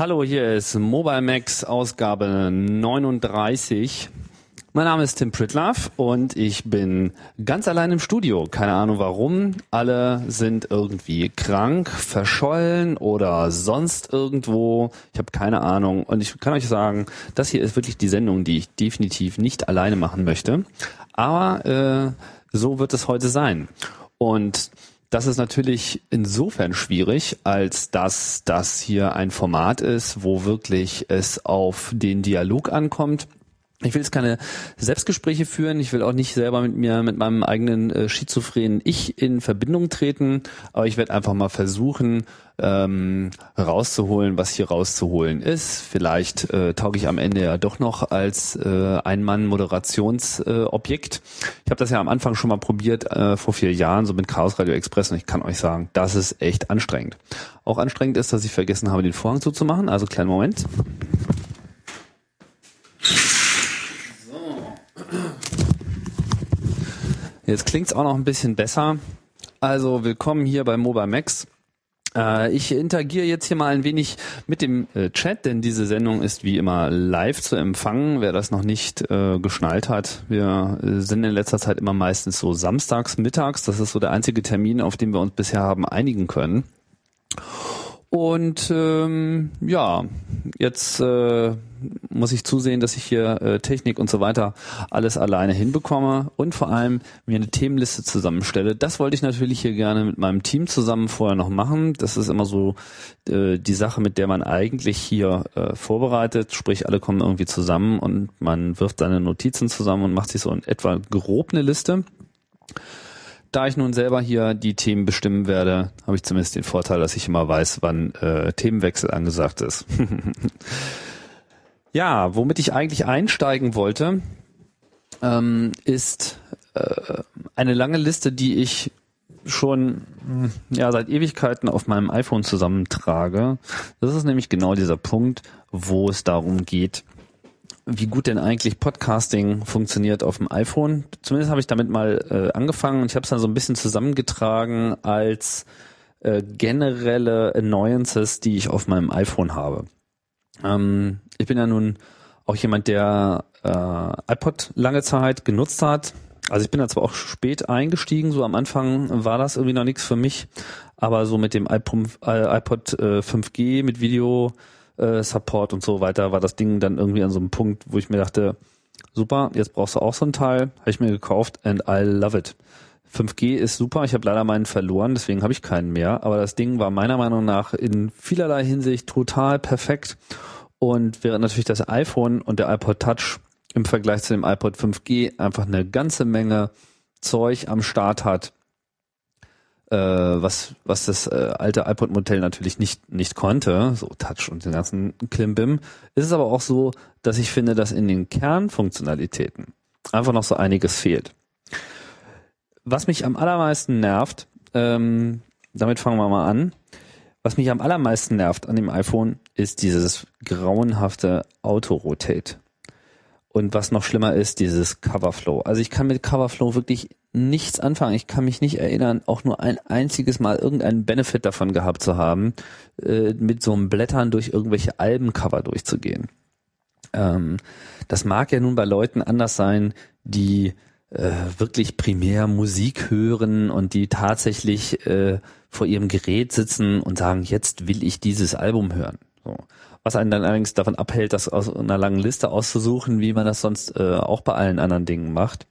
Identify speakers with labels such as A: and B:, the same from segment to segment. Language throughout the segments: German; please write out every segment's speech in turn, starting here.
A: Hallo, hier ist Mobile Max Ausgabe 39. Mein Name ist Tim Pritlaff und ich bin ganz allein im Studio. Keine Ahnung warum. Alle sind irgendwie krank, verschollen oder sonst irgendwo. Ich habe keine Ahnung. Und ich kann euch sagen, das hier ist wirklich die Sendung, die ich definitiv nicht alleine machen möchte. Aber äh, so wird es heute sein. Und das ist natürlich insofern schwierig, als dass das hier ein Format ist, wo wirklich es auf den Dialog ankommt. Ich will jetzt keine Selbstgespräche führen, ich will auch nicht selber mit mir, mit meinem eigenen äh, schizophrenen Ich in Verbindung treten, aber ich werde einfach mal versuchen, ähm, rauszuholen, was hier rauszuholen ist. Vielleicht äh, tauge ich am Ende ja doch noch als äh, Ein-Mann-Moderationsobjekt. Äh, ich habe das ja am Anfang schon mal probiert, äh, vor vier Jahren, so mit Chaos Radio Express und ich kann euch sagen, das ist echt anstrengend. Auch anstrengend ist, dass ich vergessen habe, den Vorhang zuzumachen, also kleinen Moment. Jetzt klingt's auch noch ein bisschen besser. Also willkommen hier bei Mobile Max. Äh, ich interagiere jetzt hier mal ein wenig mit dem äh, Chat, denn diese Sendung ist wie immer live zu empfangen. Wer das noch nicht äh, geschnallt hat, wir äh, sind in letzter Zeit immer meistens so samstags mittags. Das ist so der einzige Termin, auf den wir uns bisher haben einigen können. Und ähm, ja, jetzt äh, muss ich zusehen, dass ich hier äh, Technik und so weiter alles alleine hinbekomme und vor allem mir eine Themenliste zusammenstelle. Das wollte ich natürlich hier gerne mit meinem Team zusammen vorher noch machen. Das ist immer so äh, die Sache, mit der man eigentlich hier äh, vorbereitet. Sprich, alle kommen irgendwie zusammen und man wirft seine Notizen zusammen und macht sich so in etwa grob eine Liste. Da ich nun selber hier die Themen bestimmen werde, habe ich zumindest den Vorteil, dass ich immer weiß, wann äh, Themenwechsel angesagt ist. ja, womit ich eigentlich einsteigen wollte, ähm, ist äh, eine lange Liste, die ich schon ja seit Ewigkeiten auf meinem iPhone zusammentrage. Das ist nämlich genau dieser Punkt, wo es darum geht, wie gut denn eigentlich Podcasting funktioniert auf dem iPhone. Zumindest habe ich damit mal äh, angefangen und ich habe es dann so ein bisschen zusammengetragen als äh, generelle Annoyances, die ich auf meinem iPhone habe. Ähm, ich bin ja nun auch jemand, der äh, iPod lange Zeit genutzt hat. Also ich bin da zwar auch spät eingestiegen, so am Anfang war das irgendwie noch nichts für mich, aber so mit dem iPod, äh, iPod äh, 5G mit Video äh, Support und so weiter, war das Ding dann irgendwie an so einem Punkt, wo ich mir dachte, super, jetzt brauchst du auch so ein Teil, habe ich mir gekauft and I love it. 5G ist super, ich habe leider meinen verloren, deswegen habe ich keinen mehr, aber das Ding war meiner Meinung nach in vielerlei Hinsicht total perfekt. Und während natürlich das iPhone und der iPod Touch im Vergleich zu dem iPod 5G einfach eine ganze Menge Zeug am Start hat, äh, was, was das äh, alte iPod-Modell natürlich nicht, nicht konnte, so Touch und den ganzen Klimbim, ist es aber auch so, dass ich finde, dass in den Kernfunktionalitäten einfach noch so einiges fehlt. Was mich am allermeisten nervt, ähm, damit fangen wir mal an, was mich am allermeisten nervt an dem iPhone, ist dieses grauenhafte Auto-Rotate. Und was noch schlimmer ist, dieses Coverflow. Also ich kann mit Coverflow wirklich nichts anfangen. Ich kann mich nicht erinnern, auch nur ein einziges Mal irgendeinen Benefit davon gehabt zu haben, äh, mit so einem Blättern durch irgendwelche Albencover durchzugehen. Ähm, das mag ja nun bei Leuten anders sein, die äh, wirklich primär Musik hören und die tatsächlich äh, vor ihrem Gerät sitzen und sagen, jetzt will ich dieses Album hören. So was einen dann allerdings davon abhält, das aus einer langen Liste auszusuchen, wie man das sonst äh, auch bei allen anderen Dingen macht.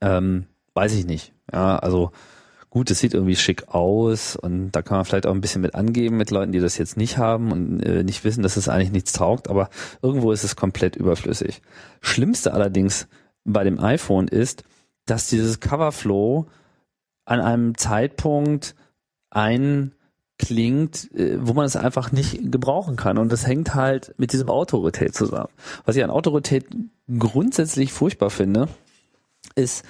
A: Ähm, weiß ich nicht. Ja, also gut, es sieht irgendwie schick aus und da kann man vielleicht auch ein bisschen mit angeben mit Leuten, die das jetzt nicht haben und äh, nicht wissen, dass es eigentlich nichts taugt, aber irgendwo ist es komplett überflüssig. Schlimmste allerdings bei dem iPhone ist, dass dieses Coverflow an einem Zeitpunkt ein klingt, äh, wo man es einfach nicht gebrauchen kann. Und das hängt halt mit diesem Autorität zusammen. Was ich an Autorität grundsätzlich furchtbar finde, ist,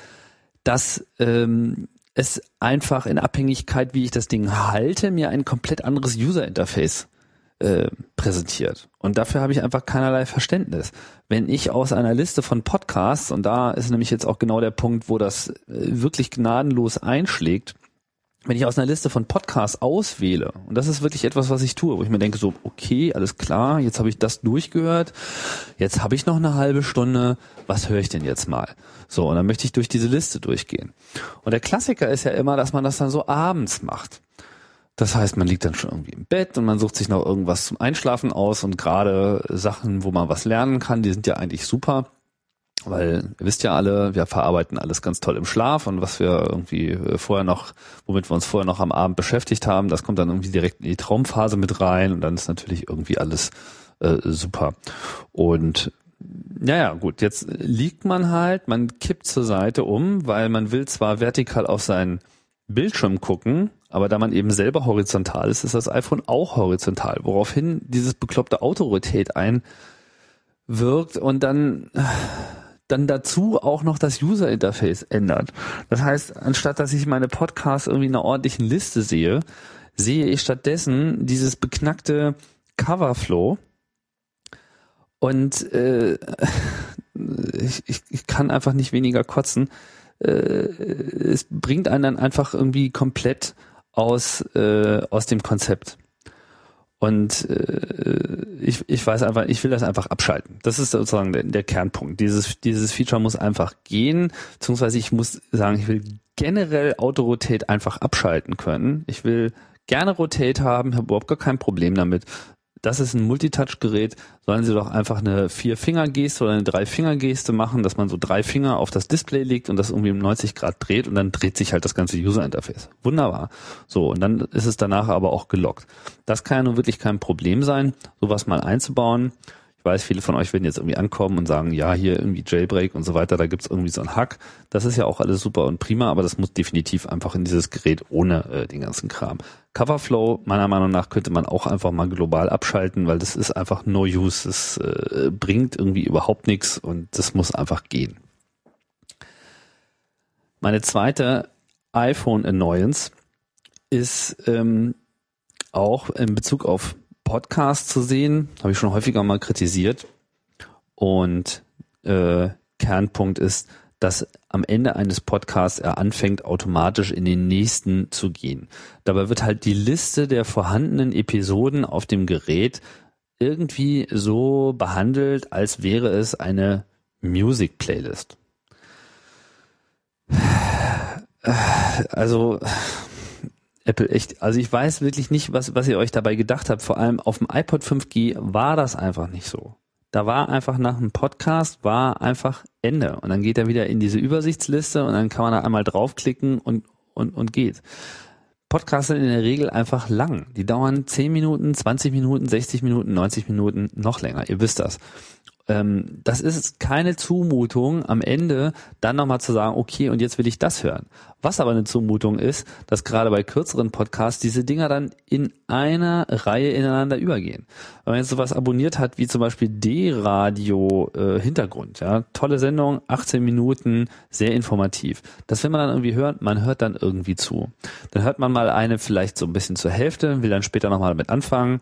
A: dass ähm, es einfach in Abhängigkeit, wie ich das Ding halte, mir ein komplett anderes User-Interface äh, präsentiert. Und dafür habe ich einfach keinerlei Verständnis. Wenn ich aus einer Liste von Podcasts, und da ist nämlich jetzt auch genau der Punkt, wo das äh, wirklich gnadenlos einschlägt, wenn ich aus einer Liste von Podcasts auswähle, und das ist wirklich etwas, was ich tue, wo ich mir denke, so, okay, alles klar, jetzt habe ich das durchgehört, jetzt habe ich noch eine halbe Stunde, was höre ich denn jetzt mal? So, und dann möchte ich durch diese Liste durchgehen. Und der Klassiker ist ja immer, dass man das dann so abends macht. Das heißt, man liegt dann schon irgendwie im Bett und man sucht sich noch irgendwas zum Einschlafen aus und gerade Sachen, wo man was lernen kann, die sind ja eigentlich super. Weil ihr wisst ja alle, wir verarbeiten alles ganz toll im Schlaf und was wir irgendwie äh, vorher noch, womit wir uns vorher noch am Abend beschäftigt haben, das kommt dann irgendwie direkt in die Traumphase mit rein und dann ist natürlich irgendwie alles äh, super. Und ja, ja, gut, jetzt liegt man halt, man kippt zur Seite um, weil man will zwar vertikal auf seinen Bildschirm gucken, aber da man eben selber horizontal ist, ist das iPhone auch horizontal, woraufhin dieses bekloppte Autorität einwirkt und dann dann dazu auch noch das User Interface ändert. Das heißt, anstatt dass ich meine Podcasts irgendwie in einer ordentlichen Liste sehe, sehe ich stattdessen dieses beknackte Coverflow und äh, ich, ich, ich kann einfach nicht weniger kotzen. Äh, es bringt einen dann einfach irgendwie komplett aus äh, aus dem Konzept. Und äh, ich, ich weiß einfach, ich will das einfach abschalten. Das ist sozusagen der, der Kernpunkt. Dieses, dieses Feature muss einfach gehen, beziehungsweise ich muss sagen, ich will generell Autorotate einfach abschalten können. Ich will gerne Rotate haben, habe überhaupt gar kein Problem damit das ist ein Multitouch-Gerät, sollen sie doch einfach eine Vier-Finger-Geste oder eine Drei-Finger-Geste machen, dass man so drei Finger auf das Display legt und das irgendwie um 90 Grad dreht und dann dreht sich halt das ganze User-Interface. Wunderbar. So, und dann ist es danach aber auch gelockt. Das kann ja nun wirklich kein Problem sein, sowas mal einzubauen. Ich weiß, viele von euch werden jetzt irgendwie ankommen und sagen, ja, hier irgendwie Jailbreak und so weiter, da gibt's irgendwie so einen Hack. Das ist ja auch alles super und prima, aber das muss definitiv einfach in dieses Gerät ohne äh, den ganzen Kram. Coverflow, meiner Meinung nach, könnte man auch einfach mal global abschalten, weil das ist einfach no use. Das äh, bringt irgendwie überhaupt nichts und das muss einfach gehen. Meine zweite iPhone Annoyance ist ähm, auch in Bezug auf Podcast zu sehen, habe ich schon häufiger mal kritisiert. Und äh, Kernpunkt ist, dass am Ende eines Podcasts er anfängt, automatisch in den nächsten zu gehen. Dabei wird halt die Liste der vorhandenen Episoden auf dem Gerät irgendwie so behandelt, als wäre es eine Music Playlist. Also Apple echt, also ich weiß wirklich nicht, was, was ihr euch dabei gedacht habt. Vor allem auf dem iPod 5G war das einfach nicht so. Da war einfach nach einem Podcast war einfach Ende. Und dann geht er wieder in diese Übersichtsliste und dann kann man da einmal draufklicken und, und, und geht. Podcasts sind in der Regel einfach lang. Die dauern 10 Minuten, 20 Minuten, 60 Minuten, 90 Minuten, noch länger. Ihr wisst das ähm, das ist keine Zumutung, am Ende dann nochmal zu sagen, okay, und jetzt will ich das hören. Was aber eine Zumutung ist, dass gerade bei kürzeren Podcasts diese Dinger dann in einer Reihe ineinander übergehen. Wenn man jetzt sowas abonniert hat, wie zum Beispiel D-Radio äh, Hintergrund, ja, tolle Sendung, 18 Minuten, sehr informativ. Das will man dann irgendwie hören, man hört dann irgendwie zu. Dann hört man mal eine vielleicht so ein bisschen zur Hälfte, will dann später nochmal damit anfangen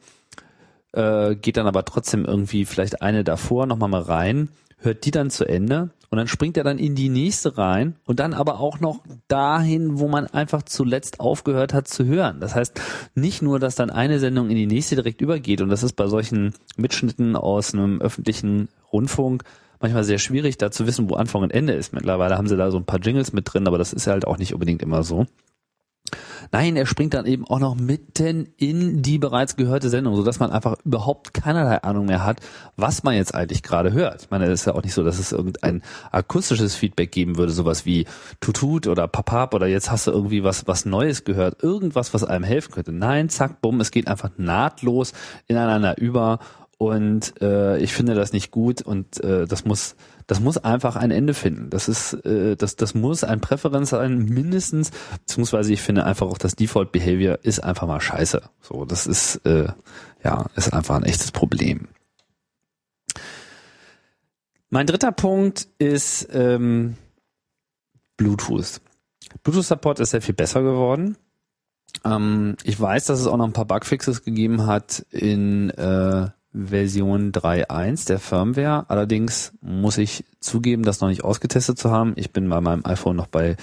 A: äh, geht dann aber trotzdem irgendwie vielleicht eine davor nochmal mal rein, hört die dann zu Ende und dann springt er dann in die nächste rein und dann aber auch noch dahin, wo man einfach zuletzt aufgehört hat zu hören. Das heißt, nicht nur, dass dann eine Sendung in die nächste direkt übergeht und das ist bei solchen Mitschnitten aus einem öffentlichen Rundfunk manchmal sehr schwierig, da zu wissen, wo Anfang und Ende ist. Mittlerweile haben sie da so ein paar Jingles mit drin, aber das ist halt auch nicht unbedingt immer so. Nein, er springt dann eben auch noch mitten in die bereits gehörte Sendung, so dass man einfach überhaupt keinerlei Ahnung mehr hat, was man jetzt eigentlich gerade hört. Ich meine, es ist ja auch nicht so, dass es irgendein akustisches Feedback geben würde, sowas wie Tutut oder Papap oder jetzt hast du irgendwie was, was Neues gehört, irgendwas, was einem helfen könnte. Nein, zack, bumm, es geht einfach nahtlos ineinander über und äh, ich finde das nicht gut und äh, das muss das muss einfach ein Ende finden. Das ist, äh, das, das muss ein Präferenz sein, mindestens, beziehungsweise ich finde einfach auch das Default Behavior ist einfach mal scheiße. So, das ist, äh, ja, ist einfach ein echtes Problem. Mein dritter Punkt ist ähm, Bluetooth. Bluetooth-Support ist sehr viel besser geworden. Ähm, ich weiß, dass es auch noch ein paar Bugfixes gegeben hat in äh, Version 3.1 der Firmware. Allerdings muss ich zugeben, das noch nicht ausgetestet zu haben. Ich bin bei meinem iPhone noch bei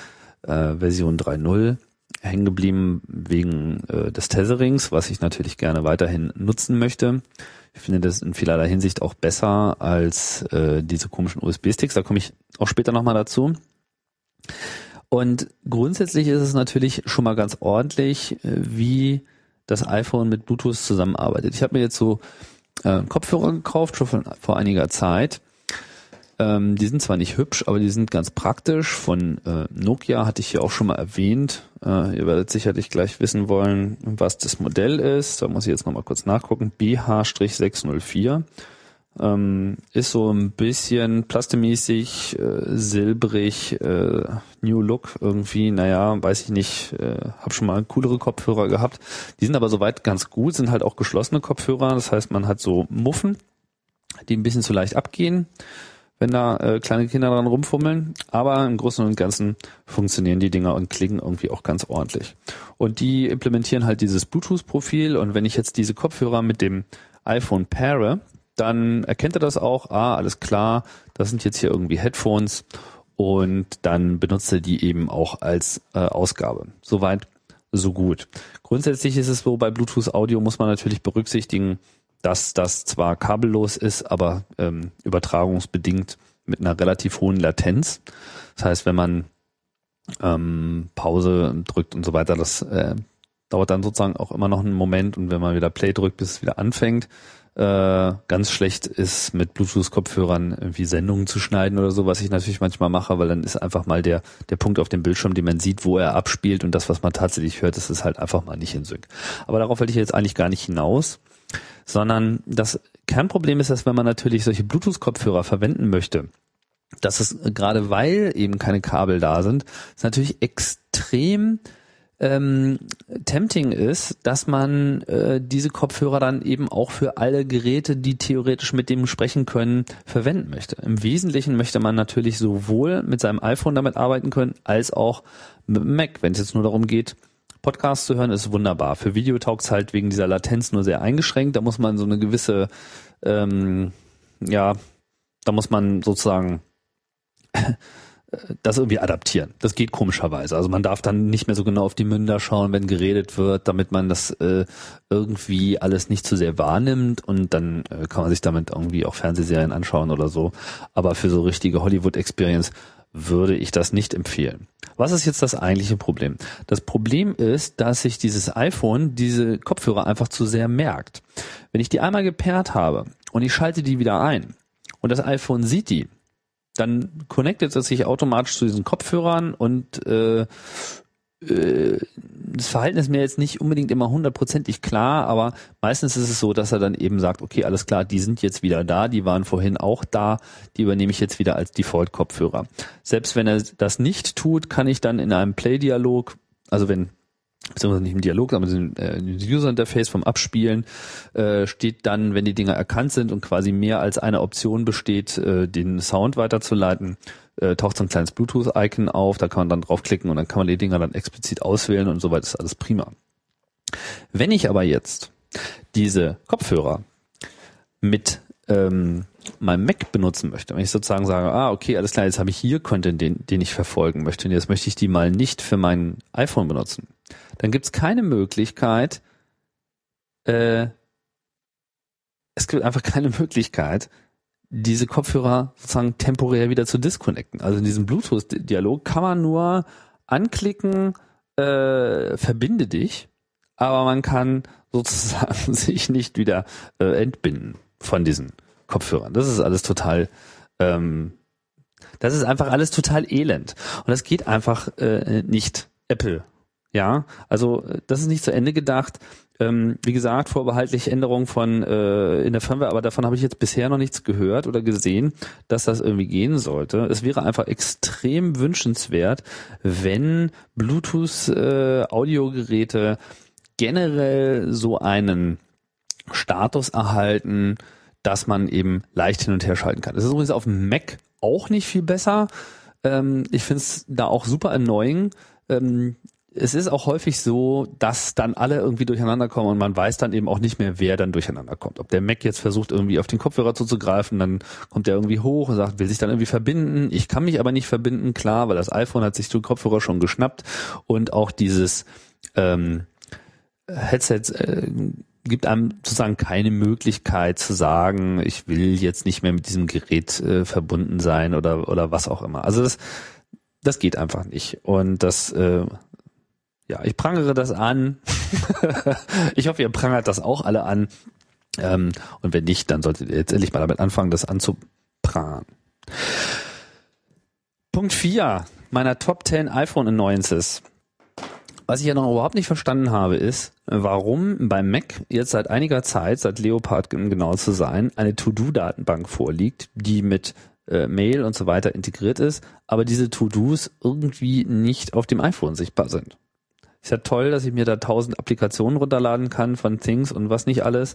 A: äh, Version 3.0. hängen geblieben wegen äh, des Tetherings, was ich natürlich gerne weiterhin nutzen möchte. Ich finde das in vielerlei Hinsicht auch besser als äh, diese komischen USB-Sticks. Da komme ich auch später nochmal dazu. Und grundsätzlich ist es natürlich schon mal ganz ordentlich, äh, wie das iPhone mit Bluetooth zusammenarbeitet. Ich habe mir jetzt so äh, Kopfhörer gekauft, schon vor einiger Zeit. Ähm, die sind zwar nicht hübsch, aber die sind ganz praktisch. Von äh, Nokia hatte ich hier auch schon mal erwähnt. Äh, ihr werdet sicherlich gleich wissen wollen, was das Modell ist. Da muss ich jetzt nochmal kurz nachgucken. BH-604 ähm, ist so ein bisschen plastemäßig, äh, silbrig, äh, New Look irgendwie, naja, weiß ich nicht, äh, habe schon mal coolere Kopfhörer gehabt. Die sind aber soweit ganz gut, sind halt auch geschlossene Kopfhörer, das heißt, man hat so Muffen, die ein bisschen zu leicht abgehen, wenn da äh, kleine Kinder dran rumfummeln, aber im Großen und Ganzen funktionieren die Dinger und klingen irgendwie auch ganz ordentlich. Und die implementieren halt dieses Bluetooth-Profil und wenn ich jetzt diese Kopfhörer mit dem iPhone paire, dann erkennt er das auch, ah, alles klar, das sind jetzt hier irgendwie Headphones und dann benutzt er die eben auch als äh, Ausgabe. Soweit, so gut. Grundsätzlich ist es so, bei Bluetooth Audio muss man natürlich berücksichtigen, dass das zwar kabellos ist, aber ähm, übertragungsbedingt mit einer relativ hohen Latenz. Das heißt, wenn man ähm, Pause drückt und so weiter, das äh, dauert dann sozusagen auch immer noch einen Moment und wenn man wieder Play drückt, bis es wieder anfängt, äh, ganz schlecht ist, mit Bluetooth-Kopfhörern irgendwie Sendungen zu schneiden oder so, was ich natürlich manchmal mache, weil dann ist einfach mal der, der Punkt auf dem Bildschirm, den man sieht, wo er abspielt und das, was man tatsächlich hört, das ist halt einfach mal nicht in Sync. Aber darauf wollte ich jetzt eigentlich gar nicht hinaus, sondern das Kernproblem ist, dass wenn man natürlich solche Bluetooth-Kopfhörer verwenden möchte, dass es gerade weil eben keine Kabel da sind, ist natürlich extrem ähm, tempting ist, dass man äh, diese Kopfhörer dann eben auch für alle Geräte, die theoretisch mit dem sprechen können, verwenden möchte. Im Wesentlichen möchte man natürlich sowohl mit seinem iPhone damit arbeiten können, als auch mit Mac. Wenn es jetzt nur darum geht, Podcasts zu hören, ist wunderbar. Für Video taugt halt wegen dieser Latenz nur sehr eingeschränkt. Da muss man so eine gewisse, ähm, ja, da muss man sozusagen das irgendwie adaptieren. Das geht komischerweise. Also man darf dann nicht mehr so genau auf die Münder schauen, wenn geredet wird, damit man das äh, irgendwie alles nicht zu sehr wahrnimmt und dann äh, kann man sich damit irgendwie auch Fernsehserien anschauen oder so. Aber für so richtige Hollywood-Experience würde ich das nicht empfehlen. Was ist jetzt das eigentliche Problem? Das Problem ist, dass sich dieses iPhone diese Kopfhörer einfach zu sehr merkt. Wenn ich die einmal gepaart habe und ich schalte die wieder ein und das iPhone sieht die, dann connectet es sich automatisch zu diesen Kopfhörern und äh, äh, das Verhalten ist mir jetzt nicht unbedingt immer hundertprozentig klar, aber meistens ist es so, dass er dann eben sagt, okay, alles klar, die sind jetzt wieder da, die waren vorhin auch da, die übernehme ich jetzt wieder als Default-Kopfhörer. Selbst wenn er das nicht tut, kann ich dann in einem Play-Dialog, also wenn beziehungsweise nicht im Dialog, aber im äh, User Interface vom Abspielen äh, steht dann, wenn die Dinger erkannt sind und quasi mehr als eine Option besteht, äh, den Sound weiterzuleiten, äh, taucht so ein kleines Bluetooth-Icon auf, da kann man dann draufklicken und dann kann man die Dinger dann explizit auswählen und soweit ist alles prima. Wenn ich aber jetzt diese Kopfhörer mit ähm, meinem Mac benutzen möchte, wenn ich sozusagen sage, ah, okay, alles klar, jetzt habe ich hier Content, den, den ich verfolgen möchte und jetzt möchte ich die mal nicht für mein iPhone benutzen, dann gibt es keine Möglichkeit, äh, es gibt einfach keine Möglichkeit, diese Kopfhörer sozusagen temporär wieder zu disconnecten. Also in diesem Bluetooth-Dialog kann man nur anklicken, äh, verbinde dich, aber man kann sozusagen sich nicht wieder äh, entbinden von diesen Kopfhörern. Das ist alles total, ähm, das ist einfach alles total elend. Und das geht einfach äh, nicht. Apple ja, also das ist nicht zu Ende gedacht. Ähm, wie gesagt, vorbehaltlich Änderungen von äh, in der Firmware, aber davon habe ich jetzt bisher noch nichts gehört oder gesehen, dass das irgendwie gehen sollte. Es wäre einfach extrem wünschenswert, wenn Bluetooth äh, generell so einen Status erhalten, dass man eben leicht hin und her schalten kann. Das ist übrigens auf dem Mac auch nicht viel besser. Ähm, ich finde es da auch super annoying. Ähm, es ist auch häufig so, dass dann alle irgendwie durcheinander kommen und man weiß dann eben auch nicht mehr, wer dann durcheinander kommt. Ob der Mac jetzt versucht, irgendwie auf den Kopfhörer zuzugreifen, dann kommt der irgendwie hoch und sagt, will sich dann irgendwie verbinden. Ich kann mich aber nicht verbinden, klar, weil das iPhone hat sich den Kopfhörer schon geschnappt und auch dieses ähm, Headset äh, gibt einem sozusagen keine Möglichkeit zu sagen, ich will jetzt nicht mehr mit diesem Gerät äh, verbunden sein oder oder was auch immer. Also das das geht einfach nicht und das äh, ja, ich prangere das an. ich hoffe, ihr prangert das auch alle an. Ähm, und wenn nicht, dann solltet ihr jetzt endlich mal damit anfangen, das anzuprangern. Punkt 4 meiner Top 10 iPhone Annoyances. Was ich ja noch überhaupt nicht verstanden habe, ist, warum beim Mac jetzt seit einiger Zeit, seit Leopard genau zu sein, eine To-Do-Datenbank vorliegt, die mit äh, Mail und so weiter integriert ist, aber diese To-Dos irgendwie nicht auf dem iPhone sichtbar sind. Ist ja toll, dass ich mir da tausend Applikationen runterladen kann von Things und was nicht alles,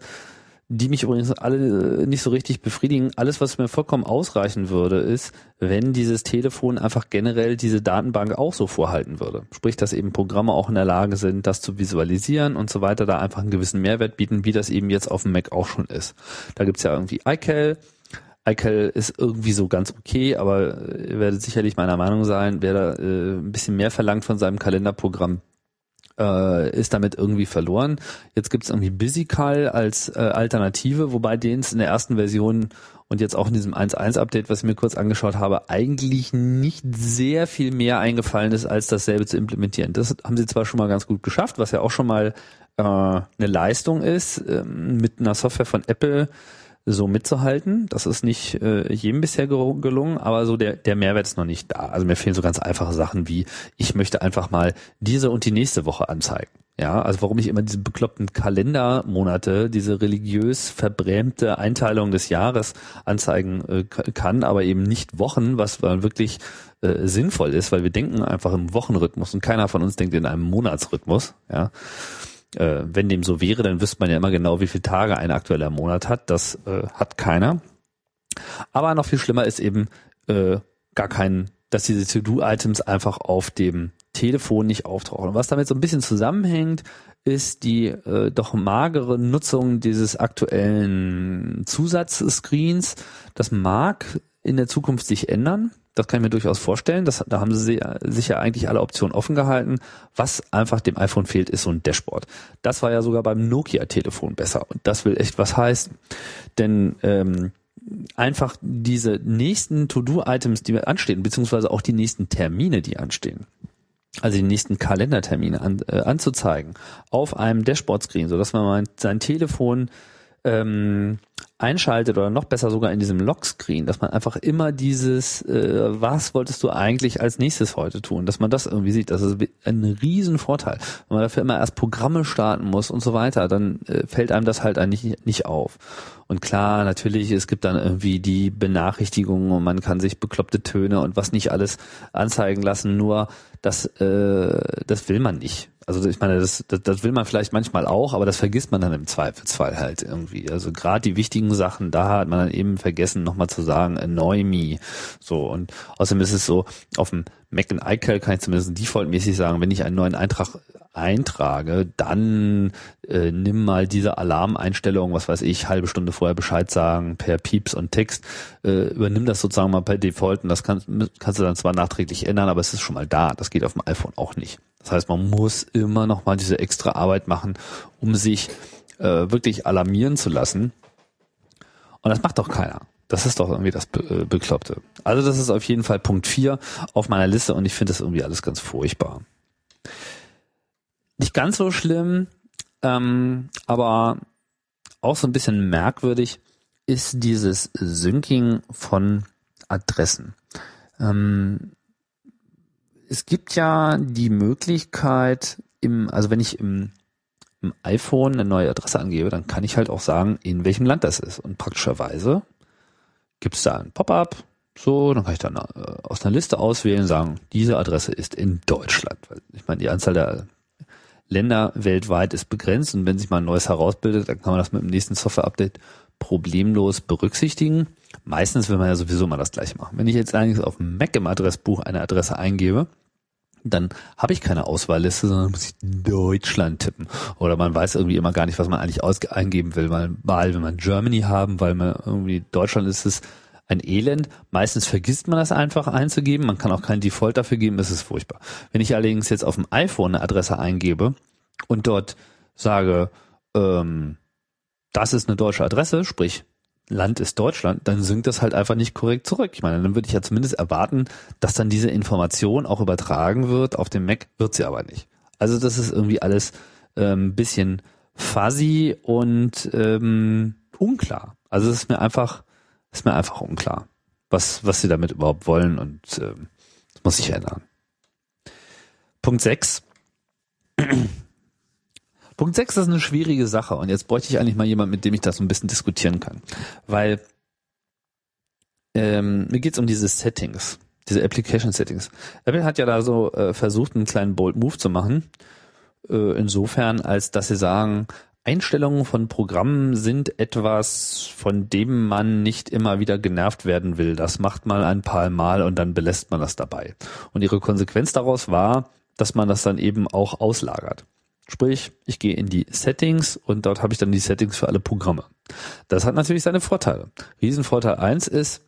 A: die mich übrigens alle äh, nicht so richtig befriedigen. Alles, was mir vollkommen ausreichen würde, ist, wenn dieses Telefon einfach generell diese Datenbank auch so vorhalten würde. Sprich, dass eben Programme auch in der Lage sind, das zu visualisieren und so weiter, da einfach einen gewissen Mehrwert bieten, wie das eben jetzt auf dem Mac auch schon ist. Da gibt's ja irgendwie iCal, iCal ist irgendwie so ganz okay, aber ihr werdet sicherlich meiner Meinung sein, wer da äh, ein bisschen mehr verlangt von seinem Kalenderprogramm, äh, ist damit irgendwie verloren. Jetzt gibt es irgendwie BusyCal als äh, Alternative, wobei denen es in der ersten Version und jetzt auch in diesem 1.1-Update, was ich mir kurz angeschaut habe, eigentlich nicht sehr viel mehr eingefallen ist, als dasselbe zu implementieren. Das haben sie zwar schon mal ganz gut geschafft, was ja auch schon mal äh, eine Leistung ist, ähm, mit einer Software von Apple so mitzuhalten. Das ist nicht äh, jedem bisher gelungen, aber so der, der Mehrwert ist noch nicht da. Also mir fehlen so ganz einfache Sachen wie, ich möchte einfach mal diese und die nächste Woche anzeigen. Ja, also warum ich immer diese bekloppten Kalendermonate, diese religiös verbrämte Einteilung des Jahres anzeigen äh, kann, aber eben nicht Wochen, was wirklich äh, sinnvoll ist, weil wir denken einfach im Wochenrhythmus und keiner von uns denkt in einem Monatsrhythmus. Ja, äh, wenn dem so wäre, dann wüsste man ja immer genau, wie viele Tage ein aktueller Monat hat. Das äh, hat keiner. Aber noch viel schlimmer ist eben äh, gar kein, dass diese To-Do-Items einfach auf dem Telefon nicht auftauchen. Und was damit so ein bisschen zusammenhängt, ist die äh, doch magere Nutzung dieses aktuellen Zusatzscreens. Das mag in der Zukunft sich ändern. Das kann ich mir durchaus vorstellen. Das, da haben sie sich ja eigentlich alle Optionen offen gehalten. Was einfach dem iPhone fehlt, ist so ein Dashboard. Das war ja sogar beim Nokia-Telefon besser. Und das will echt was heißen. Denn ähm, einfach diese nächsten To-Do-Items, die anstehen, beziehungsweise auch die nächsten Termine, die anstehen, also die nächsten Kalendertermine an, äh, anzuzeigen auf einem Dashboard-Screen, so dass man sein Telefon ähm, einschaltet oder noch besser sogar in diesem Lockscreen, dass man einfach immer dieses, äh, was wolltest du eigentlich als nächstes heute tun, dass man das irgendwie sieht, das ist ein riesen Vorteil. Wenn man dafür immer erst Programme starten muss und so weiter, dann äh, fällt einem das halt eigentlich nicht auf. Und klar, natürlich, es gibt dann irgendwie die Benachrichtigungen und man kann sich bekloppte Töne und was nicht alles anzeigen lassen, nur das, äh, das will man nicht. Also ich meine, das, das, das will man vielleicht manchmal auch, aber das vergisst man dann im Zweifelsfall halt irgendwie. Also gerade die wichtigen Sachen, da hat man dann eben vergessen, nochmal zu sagen, annoy me. So, und außerdem ist es so, auf dem Mac und iCal kann ich zumindest defaultmäßig sagen, wenn ich einen neuen Eintrag eintrage, dann äh, nimm mal diese Alarmeinstellung, was weiß ich, halbe Stunde vorher Bescheid sagen, per Pieps und Text, äh, übernimm das sozusagen mal per Default und das kann, kannst du dann zwar nachträglich ändern, aber es ist schon mal da. Das geht auf dem iPhone auch nicht. Das heißt, man muss immer noch mal diese extra Arbeit machen, um sich äh, wirklich alarmieren zu lassen. Und das macht doch keiner. Das ist doch irgendwie das äh, Bekloppte. Also das ist auf jeden Fall Punkt 4 auf meiner Liste und ich finde das irgendwie alles ganz furchtbar. Nicht ganz so schlimm, ähm, aber auch so ein bisschen merkwürdig ist dieses Syncing von Adressen. Ähm, es gibt ja die Möglichkeit, im, also wenn ich im, im iPhone eine neue Adresse angebe, dann kann ich halt auch sagen, in welchem Land das ist. Und praktischerweise gibt es da ein Pop-up, so, dann kann ich dann äh, aus einer Liste auswählen, sagen, diese Adresse ist in Deutschland. Ich meine, die Anzahl der Länder weltweit ist begrenzt und wenn sich mal ein neues herausbildet, dann kann man das mit dem nächsten Software-Update problemlos berücksichtigen. Meistens will man ja sowieso mal das gleiche machen. Wenn ich jetzt allerdings auf Mac im Adressbuch eine Adresse eingebe, dann habe ich keine Auswahlliste, sondern muss ich Deutschland tippen. Oder man weiß irgendwie immer gar nicht, was man eigentlich eingeben will. Weil, weil wenn man Germany haben, weil man irgendwie Deutschland ist es ein Elend. Meistens vergisst man das einfach einzugeben. Man kann auch keinen Default dafür geben. Es ist furchtbar. Wenn ich allerdings jetzt auf dem iPhone eine Adresse eingebe und dort sage, ähm, das ist eine deutsche Adresse, sprich Land ist Deutschland, dann sinkt das halt einfach nicht korrekt zurück. Ich meine, dann würde ich ja zumindest erwarten, dass dann diese Information auch übertragen wird. Auf dem Mac wird sie aber nicht. Also das ist irgendwie alles ähm, bisschen fuzzy und ähm, unklar. Also es ist mir einfach, ist mir einfach unklar, was, was sie damit überhaupt wollen und ähm, das muss sich ändern. Punkt 6. Punkt 6 ist eine schwierige Sache und jetzt bräuchte ich eigentlich mal jemand, mit dem ich das so ein bisschen diskutieren kann. Weil ähm, mir geht's um diese Settings, diese Application Settings. Apple hat ja da so äh, versucht, einen kleinen Bold Move zu machen. Äh, insofern, als dass sie sagen, Einstellungen von Programmen sind etwas, von dem man nicht immer wieder genervt werden will. Das macht man ein paar Mal und dann belässt man das dabei. Und ihre Konsequenz daraus war, dass man das dann eben auch auslagert. Sprich, ich gehe in die Settings und dort habe ich dann die Settings für alle Programme. Das hat natürlich seine Vorteile. Riesenvorteil eins ist,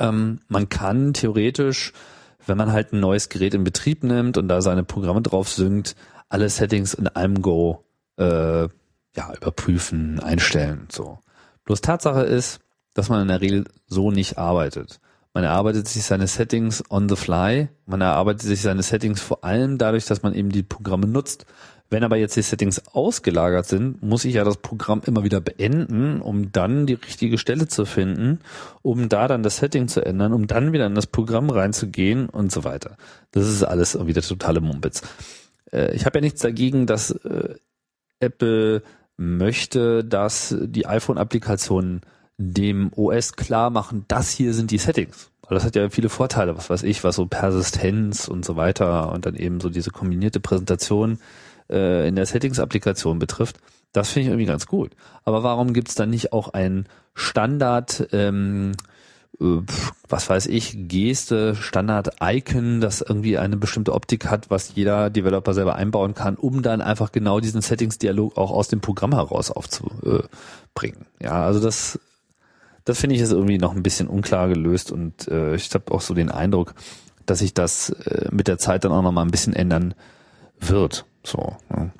A: ähm, man kann theoretisch, wenn man halt ein neues Gerät in Betrieb nimmt und da seine Programme drauf synkt, alle Settings in einem Go äh, ja, überprüfen, einstellen so. Bloß Tatsache ist, dass man in der Regel so nicht arbeitet. Man erarbeitet sich seine Settings on the fly. Man erarbeitet sich seine Settings vor allem dadurch, dass man eben die Programme nutzt. Wenn aber jetzt die Settings ausgelagert sind, muss ich ja das Programm immer wieder beenden, um dann die richtige Stelle zu finden, um da dann das Setting zu ändern, um dann wieder in das Programm reinzugehen und so weiter. Das ist alles irgendwie der totale Mumpitz. Äh, ich habe ja nichts dagegen, dass äh, Apple möchte, dass die iPhone-Applikationen dem OS klar machen, das hier sind die Settings. Das hat ja viele Vorteile, was weiß ich, was so Persistenz und so weiter und dann eben so diese kombinierte Präsentation äh, in der Settings-Applikation betrifft, das finde ich irgendwie ganz gut. Aber warum gibt es dann nicht auch ein Standard, ähm, äh, was weiß ich, Geste, Standard-Icon, das irgendwie eine bestimmte Optik hat, was jeder Developer selber einbauen kann, um dann einfach genau diesen Settings-Dialog auch aus dem Programm heraus aufzubringen. Ja, also das, das finde ich ist irgendwie noch ein bisschen unklar gelöst und äh, ich habe auch so den Eindruck, dass sich das äh, mit der Zeit dann auch noch mal ein bisschen ändern wird. So. Ne?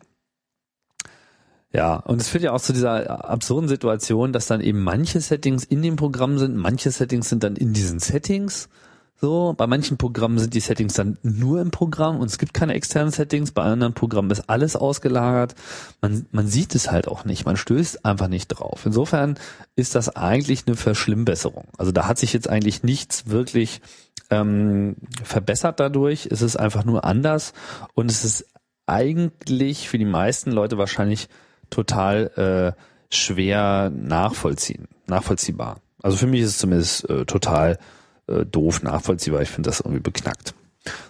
A: Ja, und es führt ja auch zu dieser absurden Situation, dass dann eben manche Settings in dem Programm sind, manche Settings sind dann in diesen Settings. So, bei manchen Programmen sind die Settings dann nur im Programm und es gibt keine externen Settings, bei anderen Programmen ist alles ausgelagert. Man, man sieht es halt auch nicht, man stößt einfach nicht drauf. Insofern ist das eigentlich eine Verschlimmbesserung. Also da hat sich jetzt eigentlich nichts wirklich ähm, verbessert dadurch. Es ist einfach nur anders und es ist eigentlich für die meisten Leute wahrscheinlich total äh, schwer nachvollziehen, nachvollziehbar. Also für mich ist es zumindest äh, total äh, doof nachvollziehbar. Ich finde das irgendwie beknackt.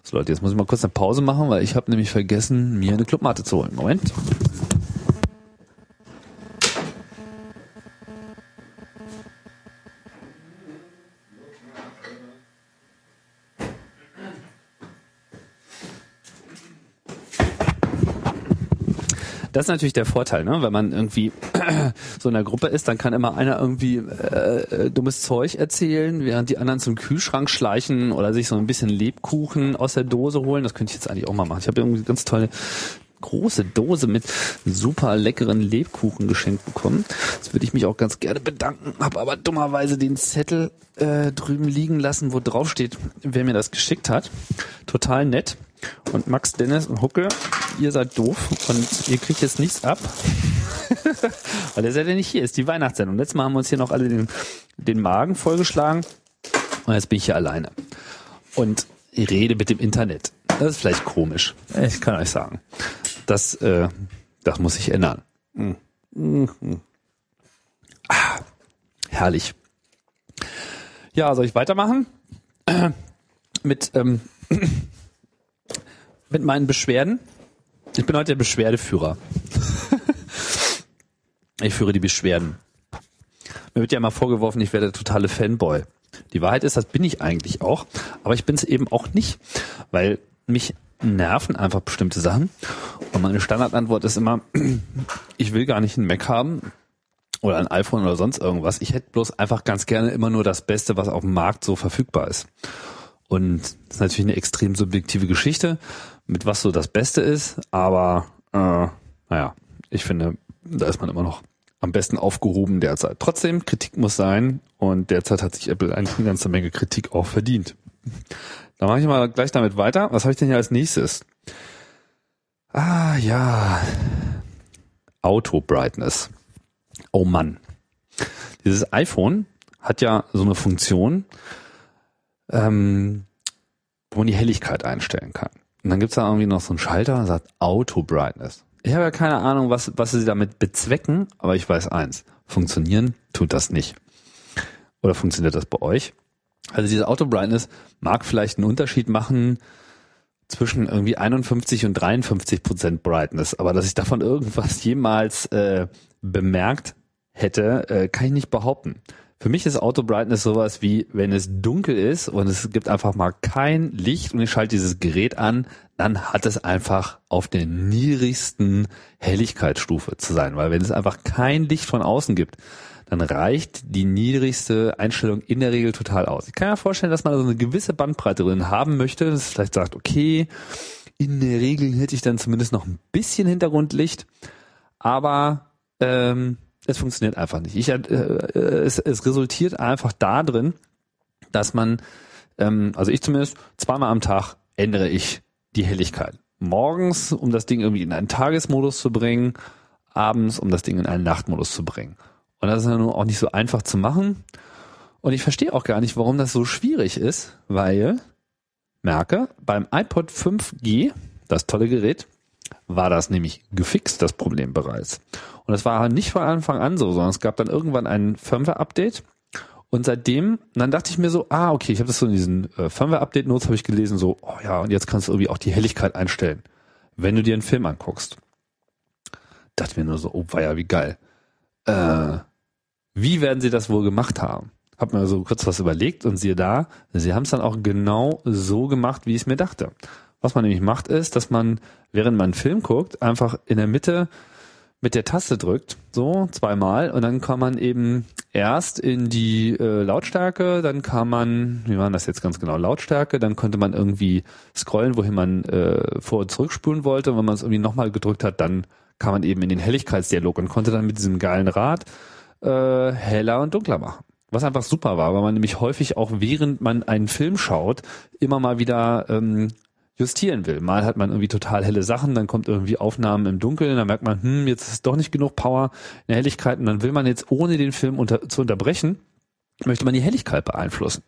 A: So Leute, jetzt muss ich mal kurz eine Pause machen, weil ich habe nämlich vergessen, mir eine Clubmatte zu holen. Moment. Das ist natürlich der Vorteil, ne? wenn man irgendwie so in einer Gruppe ist, dann kann immer einer irgendwie äh, dummes Zeug erzählen, während die anderen zum Kühlschrank schleichen oder sich so ein bisschen Lebkuchen aus der Dose holen. Das könnte ich jetzt eigentlich auch mal machen. Ich habe irgendwie ganz tolle große Dose mit super leckeren Lebkuchen geschenkt bekommen. Das würde ich mich auch ganz gerne bedanken, habe aber dummerweise den Zettel äh, drüben liegen lassen, wo drauf steht, wer mir das geschickt hat. Total nett. Und Max, Dennis und Hucke, ihr seid doof und ihr kriegt jetzt nichts ab. Weil ihr seid ja nicht hier, ist die Weihnachtssendung. Letztes Mal haben wir uns hier noch alle den, den Magen vollgeschlagen und jetzt bin ich hier alleine. Und ich rede mit dem Internet. Das ist vielleicht komisch. Ich kann euch sagen. Das, äh, das muss sich ändern. Mhm. Ah, herrlich. Ja, soll ich weitermachen? Mit ähm, mit meinen Beschwerden. Ich bin heute der Beschwerdeführer. ich führe die Beschwerden. Mir wird ja immer vorgeworfen, ich werde der totale Fanboy. Die Wahrheit ist, das bin ich eigentlich auch, aber ich bin es eben auch nicht, weil mich nerven einfach bestimmte Sachen. Und meine Standardantwort ist immer, ich will gar nicht einen Mac haben oder ein iPhone oder sonst irgendwas. Ich hätte bloß einfach ganz gerne immer nur das Beste, was auf dem Markt so verfügbar ist. Und das ist natürlich eine extrem subjektive Geschichte, mit was so das Beste ist, aber äh, naja, ich finde, da ist man immer noch am besten aufgehoben derzeit. Trotzdem, Kritik muss sein und derzeit hat sich Apple eigentlich eine ganze Menge Kritik auch verdient. Da mache ich mal gleich damit weiter. Was habe ich denn hier als nächstes? Ah ja, Auto Brightness. Oh Mann. Dieses iPhone hat ja so eine Funktion, ähm, wo man die Helligkeit einstellen kann. Und dann gibt's da irgendwie noch so einen Schalter, der sagt Auto Brightness. Ich habe ja keine Ahnung, was, was sie damit bezwecken, aber ich weiß eins. Funktionieren tut das nicht. Oder funktioniert das bei euch? Also diese Auto Brightness mag vielleicht einen Unterschied machen zwischen irgendwie 51 und 53 Prozent Brightness, aber dass ich davon irgendwas jemals äh, bemerkt hätte, äh, kann ich nicht behaupten. Für mich ist Auto Brightness sowas wie, wenn es dunkel ist und es gibt einfach mal kein Licht und ich schalte dieses Gerät an, dann hat es einfach auf der niedrigsten Helligkeitsstufe zu sein. Weil wenn es einfach kein Licht von außen gibt, dann reicht die niedrigste Einstellung in der Regel total aus. Ich kann mir vorstellen, dass man so eine gewisse Bandbreite drin haben möchte, dass es vielleicht sagt, okay, in der Regel hätte ich dann zumindest noch ein bisschen Hintergrundlicht, aber ähm, es funktioniert einfach nicht. Ich, äh, äh, es, es resultiert einfach darin, dass man, ähm, also ich zumindest, zweimal am Tag ändere ich die Helligkeit. Morgens, um das Ding irgendwie in einen Tagesmodus zu bringen, abends, um das Ding in einen Nachtmodus zu bringen. Und das ist ja nun auch nicht so einfach zu machen. Und ich verstehe auch gar nicht, warum das so schwierig ist, weil, merke, beim iPod 5G, das tolle Gerät, war das nämlich gefixt, das Problem bereits. Und das war nicht von Anfang an so, sondern es gab dann irgendwann ein Firmware-Update. Und seitdem, dann dachte ich mir so, ah, okay, ich habe das so in diesen äh, Firmware-Update-Notes habe ich gelesen, so, oh ja, und jetzt kannst du irgendwie auch die Helligkeit einstellen, wenn du dir einen Film anguckst. Dachte mir nur so, oh, ja wie geil. Äh, wie werden sie das wohl gemacht haben? Hab mir so kurz was überlegt und siehe da, sie haben es dann auch genau so gemacht, wie ich es mir dachte. Was man nämlich macht, ist, dass man, während man einen Film guckt, einfach in der Mitte mit der Taste drückt, so zweimal, und dann kann man eben erst in die äh, Lautstärke, dann kann man, wie war das jetzt ganz genau, Lautstärke, dann konnte man irgendwie scrollen, wohin man äh, vor- und zurückspulen wollte. Und wenn man es irgendwie nochmal gedrückt hat, dann kam man eben in den Helligkeitsdialog und konnte dann mit diesem geilen Rad äh, heller und dunkler machen. Was einfach super war, weil man nämlich häufig auch während man einen Film schaut, immer mal wieder ähm, justieren will. Mal hat man irgendwie total helle Sachen, dann kommt irgendwie Aufnahmen im Dunkeln, dann merkt man, hm, jetzt ist doch nicht genug Power in der Helligkeit und dann will man jetzt, ohne den Film unter, zu unterbrechen, möchte man die Helligkeit beeinflussen.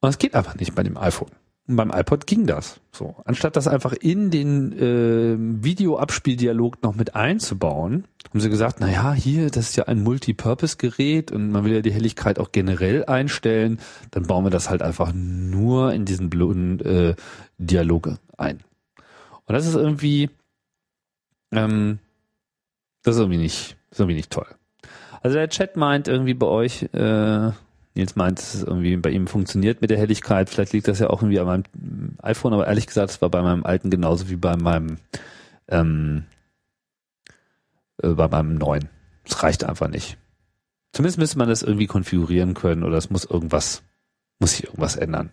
A: Und das geht einfach nicht bei dem iPhone. Und beim iPod ging das. So, anstatt das einfach in den äh, Videoabspieldialog noch mit einzubauen, haben sie gesagt, na ja, hier, das ist ja ein Multipurpose-Gerät und man will ja die Helligkeit auch generell einstellen, dann bauen wir das halt einfach nur in diesen blöden äh, Dialoge ein. Und das ist irgendwie, ähm, das ist irgendwie nicht, ist irgendwie nicht toll. Also der Chat meint irgendwie bei euch, äh, Nils meint, dass es irgendwie bei ihm funktioniert mit der Helligkeit. Vielleicht liegt das ja auch irgendwie an meinem iPhone, aber ehrlich gesagt, es war bei meinem alten genauso wie bei meinem ähm, äh, bei meinem neuen. Es reicht einfach nicht. Zumindest müsste man das irgendwie konfigurieren können oder es muss irgendwas, muss sich irgendwas ändern.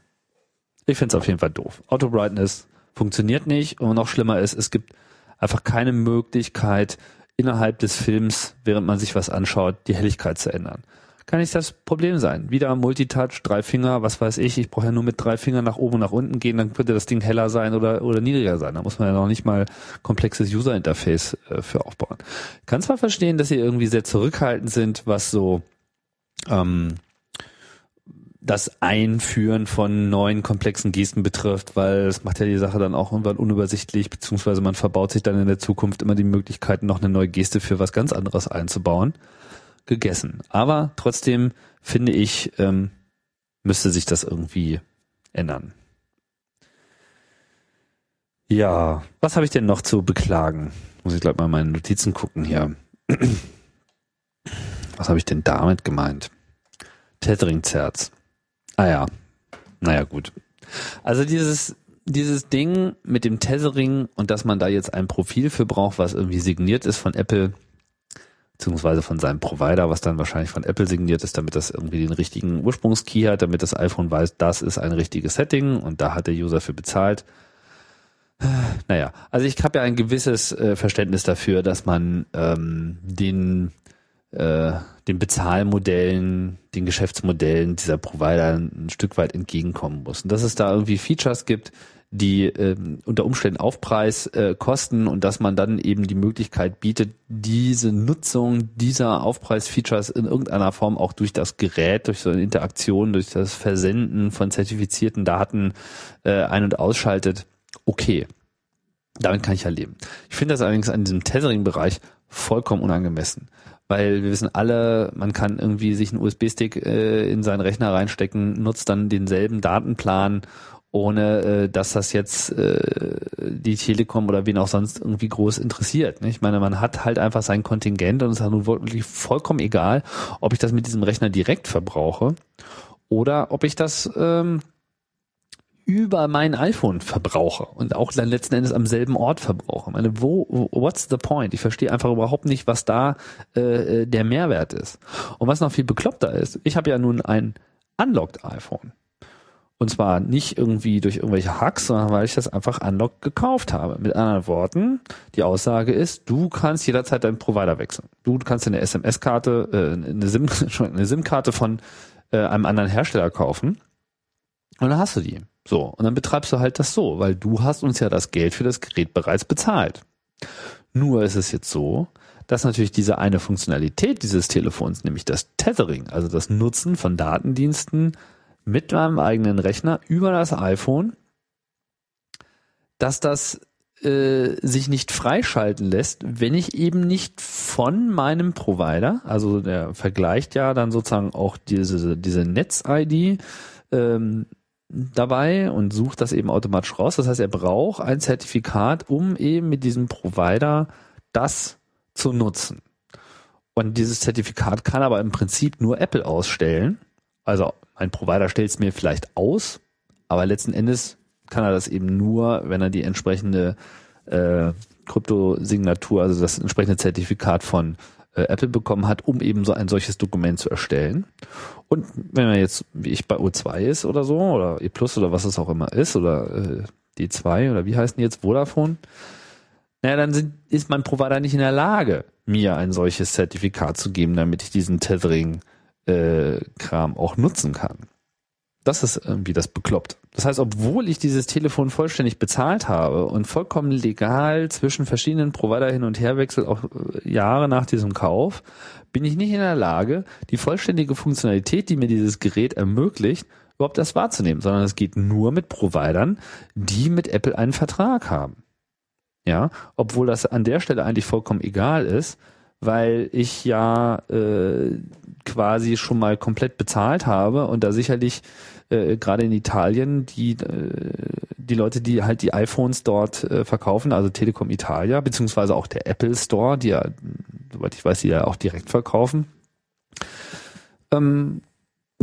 A: Ich finde es auf jeden Fall doof. Auto Brightness funktioniert nicht und noch schlimmer ist, es gibt einfach keine Möglichkeit, innerhalb des Films, während man sich was anschaut, die Helligkeit zu ändern kann nicht das Problem sein. Wieder Multitouch, drei Finger, was weiß ich, ich brauche ja nur mit drei Fingern nach oben und nach unten gehen, dann könnte das Ding heller sein oder, oder niedriger sein. Da muss man ja noch nicht mal komplexes User-Interface äh, für aufbauen. Ich kann zwar verstehen, dass sie irgendwie sehr zurückhaltend sind, was so ähm, das Einführen von neuen komplexen Gesten betrifft, weil es macht ja die Sache dann auch irgendwann unübersichtlich, beziehungsweise man verbaut sich dann in der Zukunft immer die Möglichkeit, noch eine neue Geste für was ganz anderes einzubauen gegessen. Aber trotzdem finde ich, ähm, müsste sich das irgendwie ändern. Ja, was habe ich denn noch zu beklagen? Muss ich gleich mal meine Notizen gucken hier. Was habe ich denn damit gemeint? Tethering-Zerz. Ah ja, naja gut. Also dieses, dieses Ding mit dem Tethering und dass man da jetzt ein Profil für braucht, was irgendwie signiert ist von Apple, beziehungsweise von seinem Provider, was dann wahrscheinlich von Apple signiert ist, damit das irgendwie den richtigen Ursprungskey hat, damit das iPhone weiß, das ist ein richtiges Setting und da hat der User für bezahlt. Naja, also ich habe ja ein gewisses äh, Verständnis dafür, dass man ähm, den äh, den Bezahlmodellen, den Geschäftsmodellen dieser Provider ein Stück weit entgegenkommen muss. Und dass es da irgendwie Features gibt, die äh, unter Umständen Aufpreis äh, kosten und dass man dann eben die Möglichkeit bietet, diese Nutzung dieser Aufpreis-Features in irgendeiner Form auch durch das Gerät, durch so eine Interaktion, durch das Versenden von zertifizierten Daten äh, ein- und ausschaltet. Okay, damit kann ich ja leben. Ich finde das allerdings an diesem Tethering-Bereich vollkommen unangemessen weil wir wissen alle, man kann irgendwie sich einen USB-Stick äh, in seinen Rechner reinstecken, nutzt dann denselben Datenplan, ohne äh, dass das jetzt äh, die Telekom oder wen auch sonst irgendwie groß interessiert. Ne? Ich meine, man hat halt einfach sein Kontingent und es ist nun wirklich vollkommen egal, ob ich das mit diesem Rechner direkt verbrauche oder ob ich das ähm, über mein iPhone verbrauche und auch dann letzten Endes am selben Ort verbrauche. Ich meine, wo, what's the point? Ich verstehe einfach überhaupt nicht, was da äh, der Mehrwert ist. Und was noch viel bekloppter ist, ich habe ja nun ein unlocked iPhone. Und zwar nicht irgendwie durch irgendwelche Hacks, sondern weil ich das einfach unlocked gekauft habe. Mit anderen Worten, die Aussage ist, du kannst jederzeit deinen Provider wechseln. Du kannst eine SMS-Karte, äh, eine SIM, eine SIM-Karte von äh, einem anderen Hersteller kaufen. Und dann hast du die. So, und dann betreibst du halt das so, weil du hast uns ja das Geld für das Gerät bereits bezahlt. Nur ist es jetzt so, dass natürlich diese eine Funktionalität dieses Telefons, nämlich das Tethering, also das Nutzen von Datendiensten mit meinem eigenen Rechner über das iPhone, dass das äh, sich nicht freischalten lässt, wenn ich eben nicht von meinem Provider, also der vergleicht ja dann sozusagen auch diese, diese Netz-ID, ähm, dabei und sucht das eben automatisch raus. Das heißt, er braucht ein Zertifikat, um eben mit diesem Provider das zu nutzen. Und dieses Zertifikat kann aber im Prinzip nur Apple ausstellen. Also ein Provider stellt es mir vielleicht aus, aber letzten Endes kann er das eben nur, wenn er die entsprechende äh, Kryptosignatur, also das entsprechende Zertifikat von äh, Apple bekommen hat, um eben so ein solches Dokument zu erstellen. Und wenn er jetzt, wie ich bei O2 ist oder so, oder E Plus oder was es auch immer ist, oder äh, D2 oder wie heißen die jetzt, Vodafone, naja, dann sind, ist mein Provider nicht in der Lage, mir ein solches Zertifikat zu geben, damit ich diesen Tethering-Kram äh, auch nutzen kann. Das ist irgendwie das bekloppt. Das heißt, obwohl ich dieses Telefon vollständig bezahlt habe und vollkommen legal zwischen verschiedenen Provider hin und her wechsel, auch äh, Jahre nach diesem Kauf, bin ich nicht in der Lage, die vollständige Funktionalität, die mir dieses Gerät ermöglicht, überhaupt das wahrzunehmen, sondern es geht nur mit Providern, die mit Apple einen Vertrag haben. Ja, obwohl das an der Stelle eigentlich vollkommen egal ist, weil ich ja äh, quasi schon mal komplett bezahlt habe und da sicherlich äh, gerade in Italien die äh, die Leute, die halt die iPhones dort äh, verkaufen, also Telekom Italia beziehungsweise auch der Apple Store, die ja, soweit ich weiß, die ja auch direkt verkaufen. Ähm,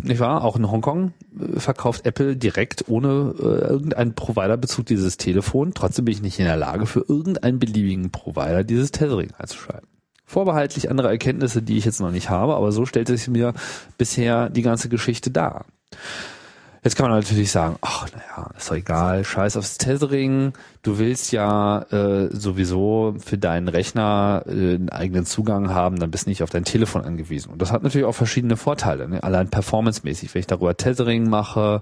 A: nicht wahr? Auch in Hongkong äh, verkauft Apple direkt ohne äh, irgendeinen Providerbezug dieses Telefon. Trotzdem bin ich nicht in der Lage, für irgendeinen beliebigen Provider dieses Tethering einzuschalten. Vorbehaltlich andere Erkenntnisse, die ich jetzt noch nicht habe, aber so stellte sich mir bisher die ganze Geschichte dar. Jetzt kann man natürlich sagen, ach naja, ist doch egal, scheiß aufs Tethering, du willst ja äh, sowieso für deinen Rechner äh, einen eigenen Zugang haben, dann bist du nicht auf dein Telefon angewiesen. Und das hat natürlich auch verschiedene Vorteile, ne? allein performancemäßig. Wenn ich darüber Tethering mache,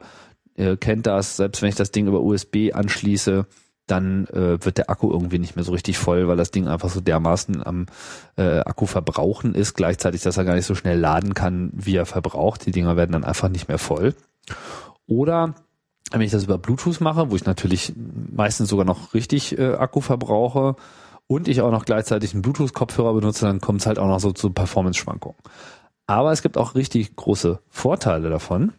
A: äh, kennt das, selbst wenn ich das Ding über USB anschließe, dann äh, wird der Akku irgendwie nicht mehr so richtig voll, weil das Ding einfach so dermaßen am äh, Akku verbrauchen ist, gleichzeitig, dass er gar nicht so schnell laden kann, wie er verbraucht. Die Dinger werden dann einfach nicht mehr voll. Oder wenn ich das über Bluetooth mache, wo ich natürlich meistens sogar noch richtig äh, Akku verbrauche und ich auch noch gleichzeitig einen Bluetooth-Kopfhörer benutze, dann kommt es halt auch noch so zu Performance-Schwankungen. Aber es gibt auch richtig große Vorteile davon.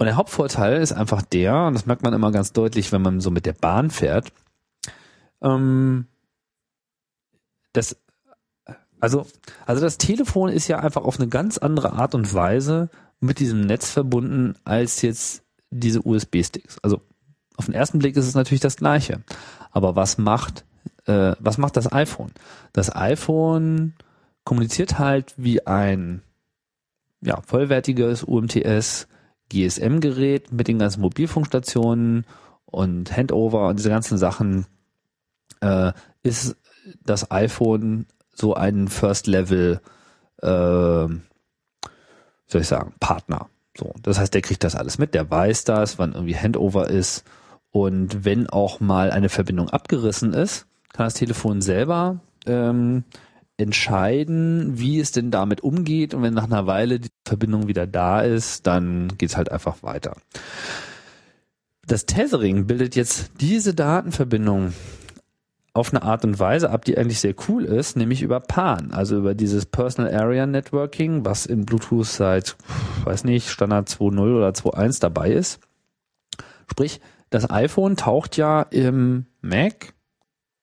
A: Und der Hauptvorteil ist einfach der, und das merkt man immer ganz deutlich, wenn man so mit der Bahn fährt, ähm, das, also, also das Telefon ist ja einfach auf eine ganz andere Art und Weise mit diesem Netz verbunden als jetzt diese USB-Sticks. Also Auf den ersten Blick ist es natürlich das Gleiche. Aber was macht, äh, was macht das iPhone? Das iPhone kommuniziert halt wie ein ja, vollwertiges UMTS GSM-Gerät mit den ganzen Mobilfunkstationen und Handover und diese ganzen Sachen äh, ist das iPhone so ein First Level, äh, soll ich sagen, Partner. So, das heißt, der kriegt das alles mit, der weiß das, wann irgendwie Handover ist und wenn auch mal eine Verbindung abgerissen ist, kann das Telefon selber ähm, entscheiden, wie es denn damit umgeht und wenn nach einer Weile die Verbindung wieder da ist, dann geht's halt einfach weiter. Das Tethering bildet jetzt diese Datenverbindung auf eine Art und Weise ab, die eigentlich sehr cool ist, nämlich über PAN, also über dieses Personal Area Networking, was in Bluetooth seit, weiß nicht, Standard 2.0 oder 2.1 dabei ist. Sprich, das iPhone taucht ja im Mac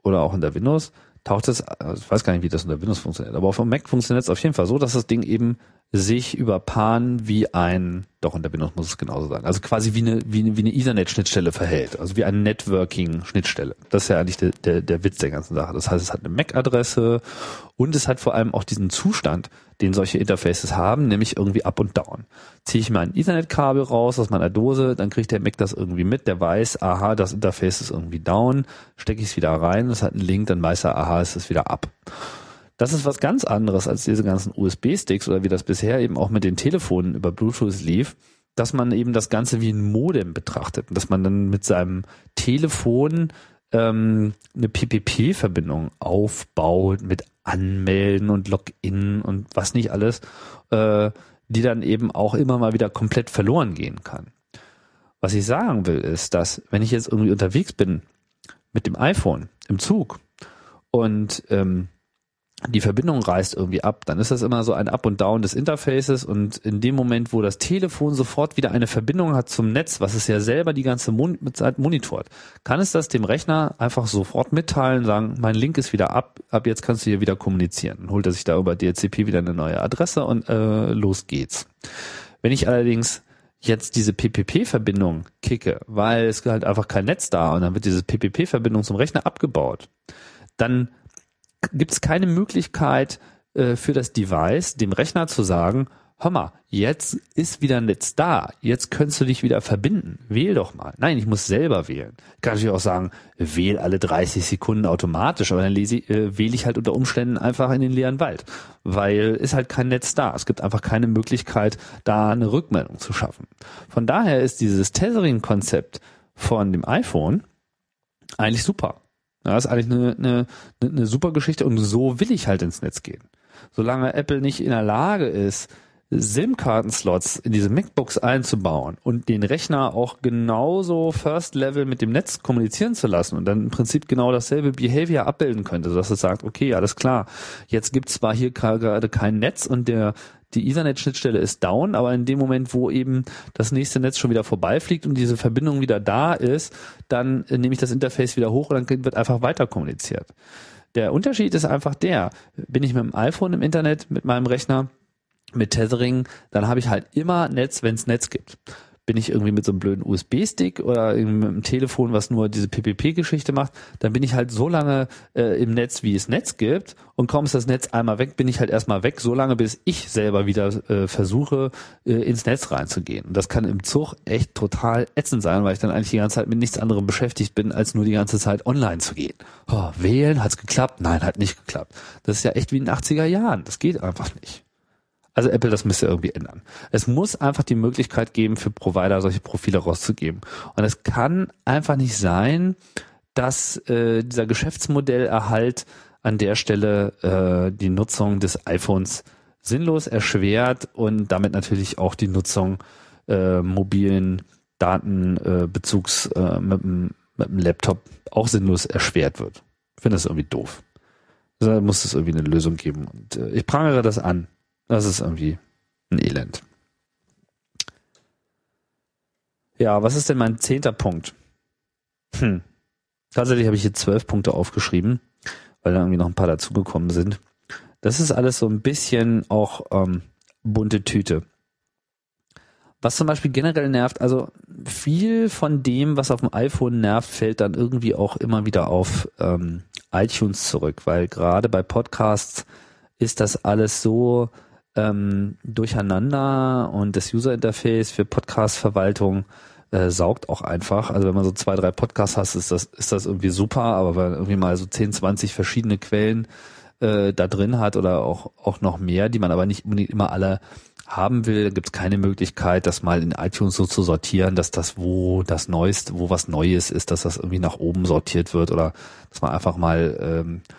A: oder auch in der Windows taucht es, also ich weiß gar nicht, wie das unter Windows funktioniert, aber auf dem Mac funktioniert es auf jeden Fall so, dass das Ding eben sich über PAN wie ein, doch unter Windows muss es genauso sein, also quasi wie eine, wie eine, wie eine Ethernet-Schnittstelle verhält, also wie eine Networking-Schnittstelle. Das ist ja eigentlich der, der, der Witz der ganzen Sache. Das heißt, es hat eine MAC-Adresse und es hat vor allem auch diesen Zustand, den solche Interfaces haben, nämlich irgendwie up und down. Ziehe ich mal ein Ethernet-Kabel raus aus meiner Dose, dann kriegt der Mac das irgendwie mit, der weiß, aha, das Interface ist irgendwie down, stecke ich es wieder rein, es hat einen Link, dann weiß er, aha, es ist wieder up. Das ist was ganz anderes als diese ganzen USB-Sticks oder wie das bisher eben auch mit den Telefonen über Bluetooth lief, dass man eben das Ganze wie ein Modem betrachtet und dass man dann mit seinem Telefon ähm, eine PPP-Verbindung aufbaut mit Anmelden und Login und was nicht alles, äh, die dann eben auch immer mal wieder komplett verloren gehen kann. Was ich sagen will, ist, dass wenn ich jetzt irgendwie unterwegs bin mit dem iPhone im Zug und ähm, die Verbindung reißt irgendwie ab, dann ist das immer so ein Up und Down des Interfaces und in dem Moment, wo das Telefon sofort wieder eine Verbindung hat zum Netz, was es ja selber die ganze Zeit monitort, kann es das dem Rechner einfach sofort mitteilen, sagen, mein Link ist wieder ab, ab jetzt kannst du hier wieder kommunizieren. Dann holt er sich da über DHCP wieder eine neue Adresse und äh, los geht's. Wenn ich allerdings jetzt diese PPP-Verbindung kicke, weil es halt einfach kein Netz da und dann wird diese PPP-Verbindung zum Rechner abgebaut, dann gibt es keine Möglichkeit äh, für das Device, dem Rechner zu sagen, hör mal, jetzt ist wieder ein Netz da, jetzt könntest du dich wieder verbinden, wähl doch mal. Nein, ich muss selber wählen. Kann natürlich auch sagen, wähl alle 30 Sekunden automatisch, aber dann lese ich, äh, wähle ich halt unter Umständen einfach in den leeren Wald, weil ist halt kein Netz da. Es gibt einfach keine Möglichkeit, da eine Rückmeldung zu schaffen. Von daher ist dieses Tethering-Konzept von dem iPhone eigentlich super. Das ist eigentlich eine, eine, eine super Geschichte und so will ich halt ins Netz gehen. Solange Apple nicht in der Lage ist, SIM-Karten-Slots in diese MacBooks einzubauen und den Rechner auch genauso First Level mit dem Netz kommunizieren zu lassen und dann im Prinzip genau dasselbe Behavior abbilden könnte, dass es sagt, okay, alles klar, jetzt gibt es zwar hier gerade kein Netz und der die Ethernet-Schnittstelle ist down, aber in dem Moment, wo eben das nächste Netz schon wieder vorbeifliegt und diese Verbindung wieder da ist, dann äh, nehme ich das Interface wieder hoch und dann wird einfach weiter kommuniziert. Der Unterschied ist einfach der, bin ich mit dem iPhone im Internet, mit meinem Rechner, mit Tethering, dann habe ich halt immer Netz, wenn es Netz gibt bin ich irgendwie mit so einem blöden USB-Stick oder mit einem Telefon, was nur diese PPP-Geschichte macht, dann bin ich halt so lange äh, im Netz, wie es Netz gibt und kaum ist das Netz einmal weg, bin ich halt erstmal weg, so lange, bis ich selber wieder äh, versuche, äh, ins Netz reinzugehen. Und das kann im Zug echt total ätzend sein, weil ich dann eigentlich die ganze Zeit mit nichts anderem beschäftigt bin, als nur die ganze Zeit online zu gehen. Oh, wählen, hat's geklappt? Nein, hat nicht geklappt. Das ist ja echt wie in den 80er Jahren. Das geht einfach nicht. Also Apple, das müsste irgendwie ändern. Es muss einfach die Möglichkeit geben, für Provider solche Profile rauszugeben. Und es kann einfach nicht sein, dass äh, dieser Geschäftsmodellerhalt an der Stelle äh, die Nutzung des iPhones sinnlos erschwert und damit natürlich auch die Nutzung äh, mobilen Datenbezugs äh, mit, dem, mit dem Laptop auch sinnlos erschwert wird. Ich finde das irgendwie doof. Da muss es irgendwie eine Lösung geben. Und äh, ich prangere das an. Das ist irgendwie ein Elend. Ja, was ist denn mein zehnter Punkt? Hm. Tatsächlich habe ich hier zwölf Punkte aufgeschrieben, weil da irgendwie noch ein paar dazugekommen sind. Das ist alles so ein bisschen auch ähm, bunte Tüte. Was zum Beispiel generell nervt, also viel von dem, was auf dem iPhone nervt, fällt dann irgendwie auch immer wieder auf ähm, iTunes zurück, weil gerade bei Podcasts ist das alles so ähm, durcheinander und das User Interface für Podcast-Verwaltung äh, saugt auch einfach. Also wenn man so zwei, drei Podcasts hat, ist das, ist das irgendwie super, aber wenn man irgendwie mal so 10, 20 verschiedene Quellen äh, da drin hat oder auch, auch noch mehr, die man aber nicht unbedingt immer alle haben will, gibt es keine Möglichkeit, das mal in iTunes so zu sortieren, dass das, wo das Neueste, wo was Neues ist, dass das irgendwie nach oben sortiert wird oder dass man einfach mal ähm, äh,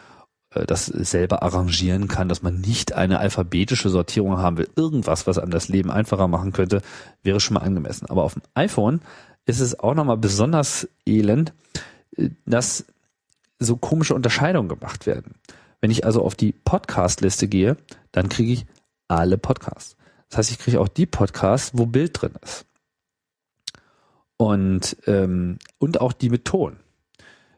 A: das selber arrangieren kann, dass man nicht eine alphabetische Sortierung haben will. Irgendwas, was einem das Leben einfacher machen könnte, wäre schon mal angemessen. Aber auf dem iPhone ist es auch nochmal besonders elend, äh, dass so komische Unterscheidungen gemacht werden. Wenn ich also auf die Podcast-Liste gehe, dann kriege ich alle Podcasts. Das heißt, ich kriege auch die Podcasts, wo Bild drin ist. Und, ähm, und auch die mit Ton.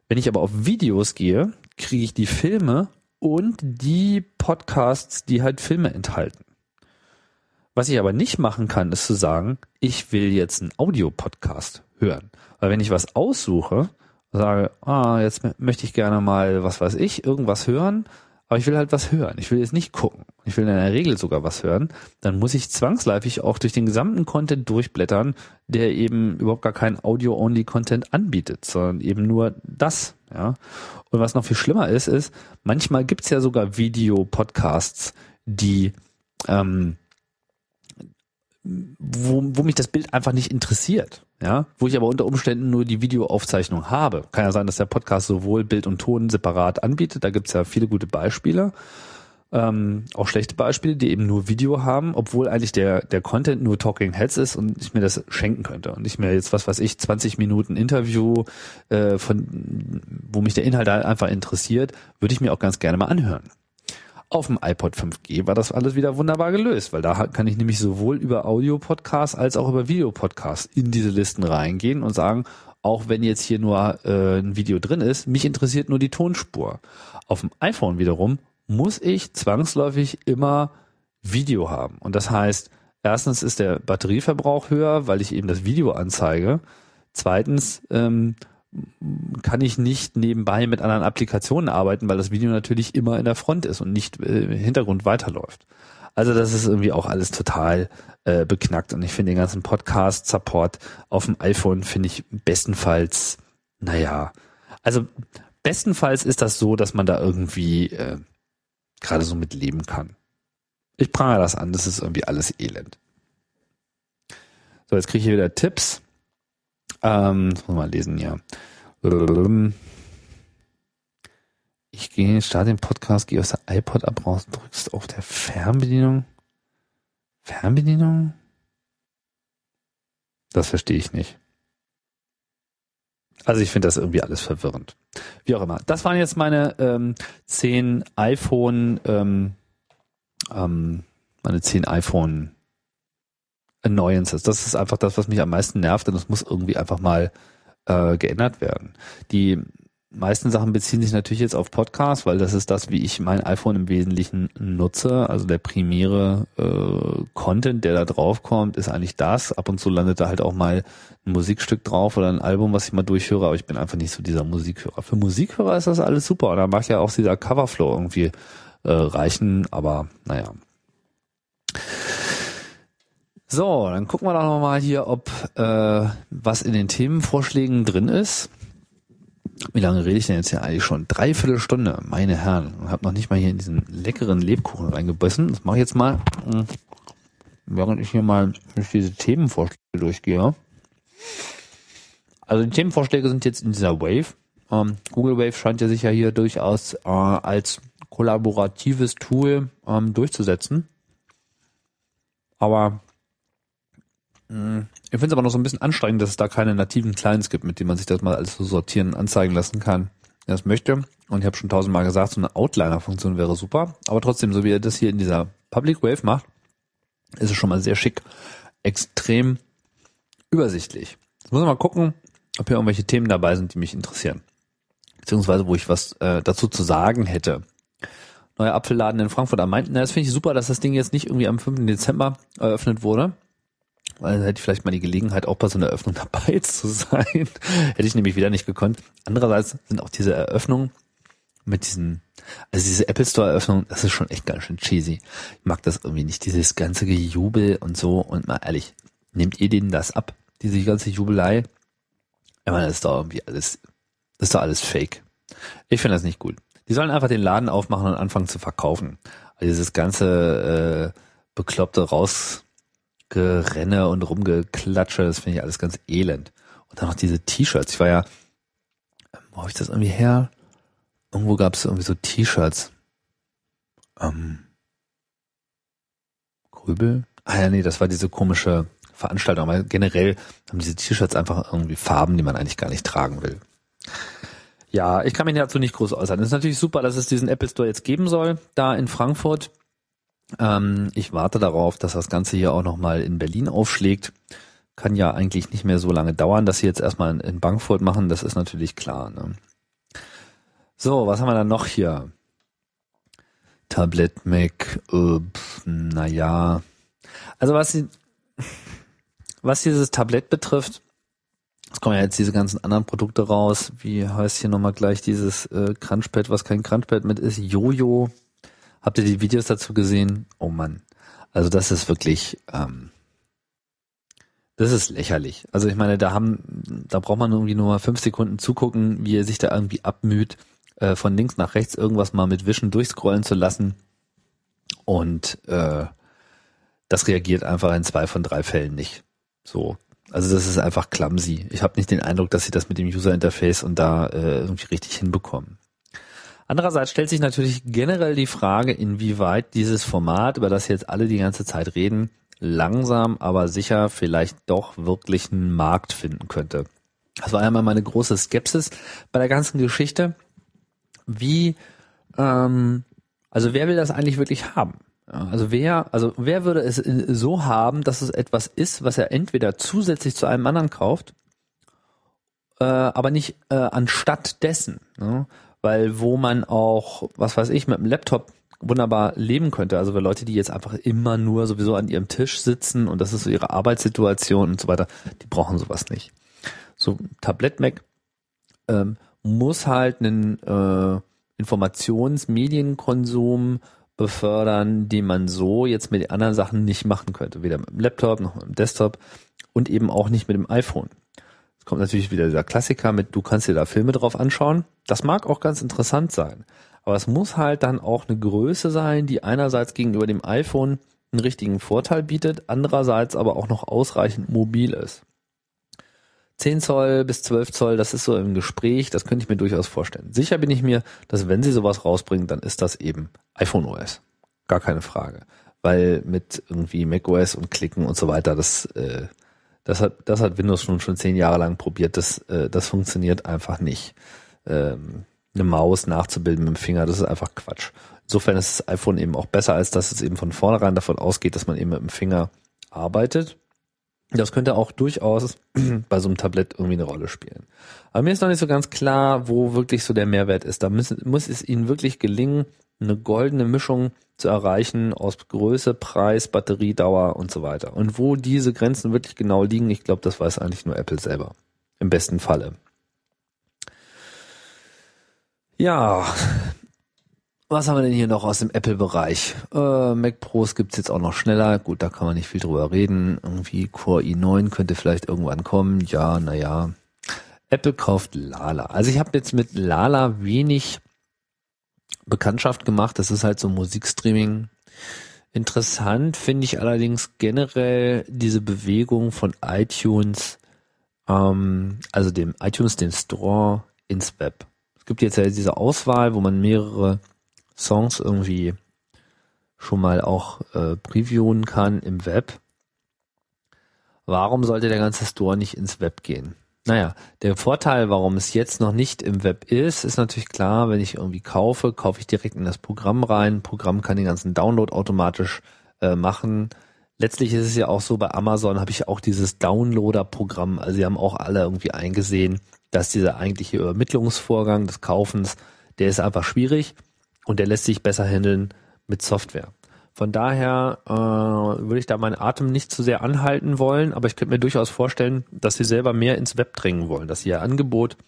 A: Wenn ich aber auf Videos gehe, kriege ich die Filme und die Podcasts, die halt Filme enthalten. Was ich aber nicht machen kann, ist zu sagen, ich will jetzt einen Audiopodcast hören. Weil wenn ich was aussuche, sage, ah, jetzt möchte ich gerne mal, was weiß ich, irgendwas hören, aber ich will halt was hören. Ich will jetzt nicht gucken. Ich will in der Regel sogar was hören. Dann muss ich zwangsläufig auch durch den gesamten Content durchblättern, der eben überhaupt gar keinen Audio-Only-Content anbietet, sondern eben nur das. Ja. Und was noch viel schlimmer ist, ist, manchmal gibt's ja sogar Video-Podcasts, die ähm, wo, wo mich das Bild einfach nicht interessiert, ja, wo ich aber unter Umständen nur die Videoaufzeichnung habe. Kann ja sein, dass der Podcast sowohl Bild und Ton separat anbietet, da gibt's ja viele gute Beispiele, ähm, auch schlechte Beispiele, die eben nur Video haben, obwohl eigentlich der, der Content nur Talking Heads ist und ich mir das schenken könnte und ich mir jetzt, was weiß ich, 20 Minuten Interview, äh, von, wo mich der Inhalt einfach interessiert, würde ich mir auch ganz gerne mal anhören. Auf dem iPod 5G war das alles wieder wunderbar gelöst, weil da kann ich nämlich sowohl über Audio-Podcasts als auch über Videopodcasts in diese Listen reingehen und sagen, auch wenn jetzt hier nur äh, ein Video drin ist, mich interessiert nur die Tonspur. Auf dem iPhone wiederum muss ich zwangsläufig immer Video haben. Und das heißt, erstens ist der Batterieverbrauch höher, weil ich eben das Video anzeige. Zweitens ähm, kann ich nicht nebenbei mit anderen Applikationen arbeiten, weil das Video natürlich immer in der Front ist und nicht äh, im Hintergrund weiterläuft. Also das ist irgendwie auch alles total äh, beknackt und ich finde den ganzen Podcast-Support auf dem iPhone finde ich bestenfalls, naja, also bestenfalls ist das so, dass man da irgendwie äh, gerade so mit leben kann. Ich prangere das an, das ist irgendwie alles elend. So, jetzt kriege ich hier wieder Tipps. Ähm, das muss man mal lesen, ja. Ich gehe, starte den Podcast, gehe aus der iPod ab, raus, drückst auf der Fernbedienung. Fernbedienung? Das verstehe ich nicht. Also ich finde das irgendwie alles verwirrend. Wie auch immer. Das waren jetzt meine ähm, zehn iPhone, ähm, ähm, meine zehn iPhone Annoyances. Das ist einfach das, was mich am meisten nervt und das muss irgendwie einfach mal äh, geändert werden. Die meisten Sachen beziehen sich natürlich jetzt auf Podcasts, weil das ist das, wie ich mein iPhone im Wesentlichen nutze. Also der primäre äh, Content, der da drauf kommt, ist eigentlich das. Ab und zu landet da halt auch mal ein Musikstück drauf oder ein Album, was ich mal durchhöre, aber ich bin einfach nicht so dieser Musikhörer. Für Musikhörer ist das alles super und da mag ja auch dieser Coverflow irgendwie äh, reichen, aber naja. So, dann gucken wir doch nochmal hier, ob äh, was in den Themenvorschlägen drin ist. Wie lange rede ich denn jetzt hier eigentlich schon? Dreiviertel Stunde, meine Herren. Und habe noch nicht mal hier in diesen leckeren Lebkuchen reingebissen. Das mache ich jetzt mal, hm, während ich hier mal durch diese Themenvorschläge durchgehe. Also die Themenvorschläge sind jetzt in dieser Wave. Ähm, Google Wave scheint ja sich ja hier durchaus äh, als kollaboratives Tool ähm, durchzusetzen. Aber. Ich finde es aber noch so ein bisschen anstrengend, dass es da keine nativen Clients gibt, mit denen man sich das mal alles so sortieren, anzeigen lassen kann. Wer das möchte. Und ich habe schon tausendmal gesagt, so eine Outliner-Funktion wäre super. Aber trotzdem, so wie er das hier in dieser Public Wave macht, ist es schon mal sehr schick. Extrem übersichtlich. Jetzt muss man mal gucken, ob hier irgendwelche Themen dabei sind, die mich interessieren. Beziehungsweise, wo ich was äh, dazu zu sagen hätte. Neuer Apfelladen in Frankfurt am Main. Na, das finde ich super, dass das Ding jetzt nicht irgendwie am 5. Dezember eröffnet wurde, dann hätte ich vielleicht mal die Gelegenheit, auch bei so einer Eröffnung dabei zu sein. hätte ich nämlich wieder nicht gekonnt. Andererseits sind auch diese Eröffnungen mit diesen, also diese Apple Store Eröffnung, das ist schon echt ganz schön cheesy. Ich mag das irgendwie nicht, dieses ganze Gejubel und so. Und mal ehrlich, nehmt ihr denen das ab, diese ganze Jubelei? Ich meine, das ist doch irgendwie alles, das ist doch alles Fake. Ich finde das nicht gut. Die sollen einfach den Laden aufmachen und anfangen zu verkaufen. Also dieses ganze äh, bekloppte Rausgerenne und Rumgeklatsche, das finde ich alles ganz elend. Und dann noch diese T-Shirts. Ich war ja, wo habe ich das irgendwie her? Irgendwo gab es irgendwie so T-Shirts. Ähm, Grübel? Ah ja, nee, das war diese komische Veranstaltung. Aber generell haben diese T-Shirts einfach irgendwie Farben, die man eigentlich gar nicht tragen will. Ja, ich kann mich dazu nicht groß äußern. Es ist natürlich super, dass es diesen Apple Store jetzt geben soll, da in Frankfurt. Ähm, ich warte darauf, dass das Ganze hier auch nochmal in Berlin aufschlägt. Kann ja eigentlich nicht mehr so lange dauern, dass sie jetzt erstmal in, Bankfurt machen, das ist natürlich klar. Ne? So, was haben wir dann noch hier? Tablet Mac, äh, naja. Also was, was dieses Tablet betrifft, es kommen ja jetzt diese ganzen anderen Produkte raus. Wie heißt hier nochmal gleich dieses äh, Crunchpad, was kein Crunchpad mit ist? Jojo. Habt ihr die Videos dazu gesehen? Oh Mann. Also das ist wirklich, ähm, das ist lächerlich. Also ich meine, da haben, da braucht man irgendwie nur mal fünf Sekunden zugucken, wie er sich da irgendwie abmüht, äh, von links nach rechts irgendwas mal mit Wischen durchscrollen zu lassen. Und äh, das reagiert einfach in zwei von drei Fällen nicht. So. Also das ist einfach clumsy. Ich habe nicht den Eindruck, dass sie das mit dem User Interface und da äh, irgendwie richtig hinbekommen. Andererseits stellt sich natürlich generell die Frage, inwieweit dieses Format, über das jetzt alle die ganze Zeit reden, langsam, aber sicher vielleicht doch wirklich einen Markt finden könnte. Das war einmal meine große Skepsis bei der ganzen Geschichte wie, ähm, also wer will das eigentlich wirklich haben? Also wer, also wer würde es so haben, dass es etwas ist, was er entweder zusätzlich zu einem anderen kauft, äh, aber nicht äh, anstatt dessen, ne? Weil wo man auch, was weiß ich, mit einem Laptop wunderbar leben könnte. Also für Leute, die jetzt einfach immer nur sowieso an ihrem Tisch sitzen und das ist so ihre Arbeitssituation und so weiter, die brauchen sowas nicht. So Tablet Mac ähm, muss halt einen äh, Informationsmedienkonsum befördern, den man so jetzt mit anderen Sachen nicht machen könnte. Weder mit dem Laptop noch mit dem Desktop und eben auch nicht mit dem iPhone. Es kommt natürlich wieder dieser Klassiker mit, du kannst dir da Filme drauf anschauen. Das mag auch ganz interessant sein. Aber es muss halt dann auch eine Größe sein, die einerseits gegenüber dem iPhone einen richtigen Vorteil bietet, andererseits aber auch noch ausreichend mobil ist. 10 Zoll bis 12 Zoll, das ist so im Gespräch, das könnte ich mir durchaus vorstellen. Sicher bin ich mir, dass wenn sie sowas rausbringen, dann ist das eben iPhone OS. Gar keine Frage. Weil mit irgendwie macOS und Klicken und so weiter, das, äh, das hat, das hat Windows schon schon zehn Jahre lang probiert, das, äh, das funktioniert einfach nicht. Ähm, eine Maus nachzubilden mit dem Finger, das ist einfach Quatsch. Insofern ist das iPhone eben auch besser, als dass es eben von vornherein davon ausgeht, dass man eben mit dem Finger arbeitet das könnte auch durchaus bei so einem Tablett irgendwie eine Rolle spielen. Aber mir ist noch nicht so ganz klar, wo wirklich so der Mehrwert ist. Da muss, muss es Ihnen wirklich gelingen, eine goldene Mischung zu erreichen aus Größe, Preis, Batteriedauer und so weiter. Und wo diese Grenzen wirklich genau liegen, ich glaube, das weiß eigentlich nur Apple selber. Im besten Falle. Ja, was haben wir denn hier noch aus dem Apple-Bereich? Äh, Mac Pros gibt's jetzt auch noch schneller. Gut, da kann man nicht viel drüber reden. Irgendwie Core i9 könnte vielleicht irgendwann kommen. Ja, naja. Apple kauft Lala. Also ich habe jetzt mit Lala wenig Bekanntschaft gemacht. Das ist halt so Musikstreaming. Interessant finde ich allerdings generell diese Bewegung von iTunes, ähm, also dem iTunes, den Store ins Web. Es gibt jetzt ja diese Auswahl, wo man mehrere Songs irgendwie schon mal auch äh, previewen kann im Web. Warum sollte der ganze Store nicht ins Web gehen? Naja, der Vorteil, warum es jetzt noch nicht im Web ist, ist natürlich klar, wenn ich irgendwie kaufe, kaufe ich direkt in das Programm rein. Programm kann den ganzen Download automatisch äh, machen. Letztlich ist es ja auch so, bei Amazon habe ich auch dieses Downloader-Programm. Also sie haben auch alle irgendwie eingesehen, dass dieser eigentliche Übermittlungsvorgang des Kaufens, der ist einfach schwierig und der lässt sich besser handeln mit Software.
B: Von daher äh, würde ich da meinen Atem nicht zu sehr anhalten wollen, aber ich könnte mir durchaus vorstellen, dass sie selber mehr ins Web drängen wollen, dass sie ihr Angebot,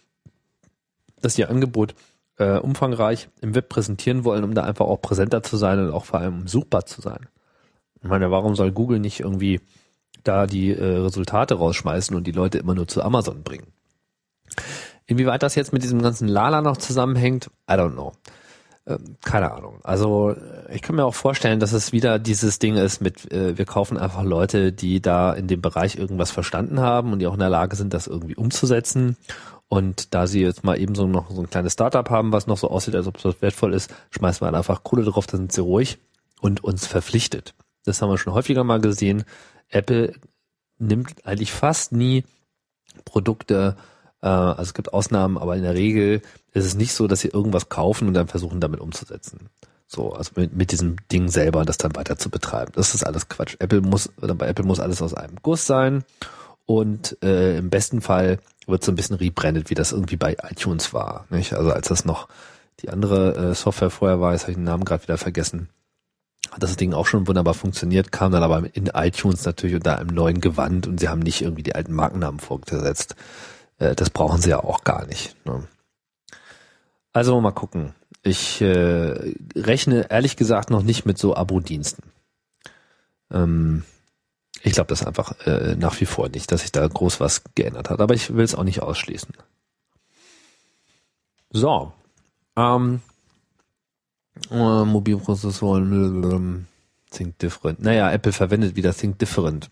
B: dass ihr Angebot äh, umfangreich im Web präsentieren wollen, um da einfach auch präsenter zu sein und auch vor allem suchbar zu sein. Ich meine, warum soll Google nicht irgendwie da die äh, Resultate rausschmeißen und die Leute immer nur zu Amazon bringen? Inwieweit das jetzt mit diesem ganzen Lala noch zusammenhängt, I don't know. Ähm, keine Ahnung. Also äh, ich kann mir auch vorstellen, dass es wieder dieses Ding ist mit, äh, wir kaufen einfach Leute, die da in dem Bereich irgendwas verstanden haben und die auch in der Lage sind, das irgendwie umzusetzen. Und da sie jetzt mal eben so noch so ein kleines Startup haben, was noch so aussieht, als ob das wertvoll ist, schmeißen wir einfach Kohle drauf, dann sind sie ruhig und uns verpflichtet. Das haben wir schon häufiger mal gesehen. Apple nimmt eigentlich fast nie Produkte also es gibt Ausnahmen, aber in der Regel ist es nicht so, dass sie irgendwas kaufen und dann versuchen, damit umzusetzen. So, also mit, mit diesem Ding selber das dann weiter zu betreiben. Das ist alles Quatsch. Apple muss, oder bei Apple muss alles aus einem Guss sein. Und äh, im besten Fall wird so ein bisschen rebrandet, wie das irgendwie bei iTunes war. Nicht? Also als das noch die andere äh, Software vorher war, jetzt habe ich den Namen gerade wieder vergessen, hat das Ding auch schon wunderbar funktioniert, kam dann aber in iTunes natürlich unter einem neuen Gewand und sie haben nicht irgendwie die alten Markennamen vorgesetzt. Äh, das brauchen sie ja auch gar nicht. Ne? Also mal gucken. Ich äh, rechne ehrlich gesagt noch nicht mit so Abo-Diensten. Ähm, ich glaube das einfach äh, nach wie vor nicht, dass sich da groß was geändert hat. Aber ich will es auch nicht ausschließen. So. Ähm, äh, Mobilprozessoren Think Different. Naja, Apple verwendet wieder Think Different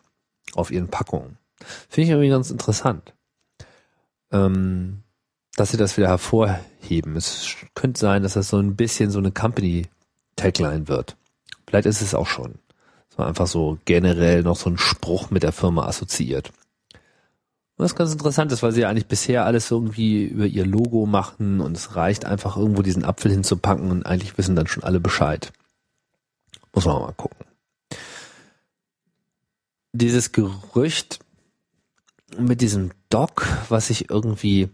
B: auf ihren Packungen. Finde ich irgendwie ganz interessant ähm, dass sie das wieder hervorheben. Es könnte sein, dass das so ein bisschen so eine Company-Tagline wird. Vielleicht ist es auch schon. So einfach so generell noch so ein Spruch mit der Firma assoziiert. Was ganz interessant ist, weil sie ja eigentlich bisher alles irgendwie über ihr Logo machen und es reicht einfach irgendwo diesen Apfel hinzupacken und eigentlich wissen dann schon alle Bescheid. Muss man mal gucken. Dieses Gerücht, mit diesem Dock, was sich irgendwie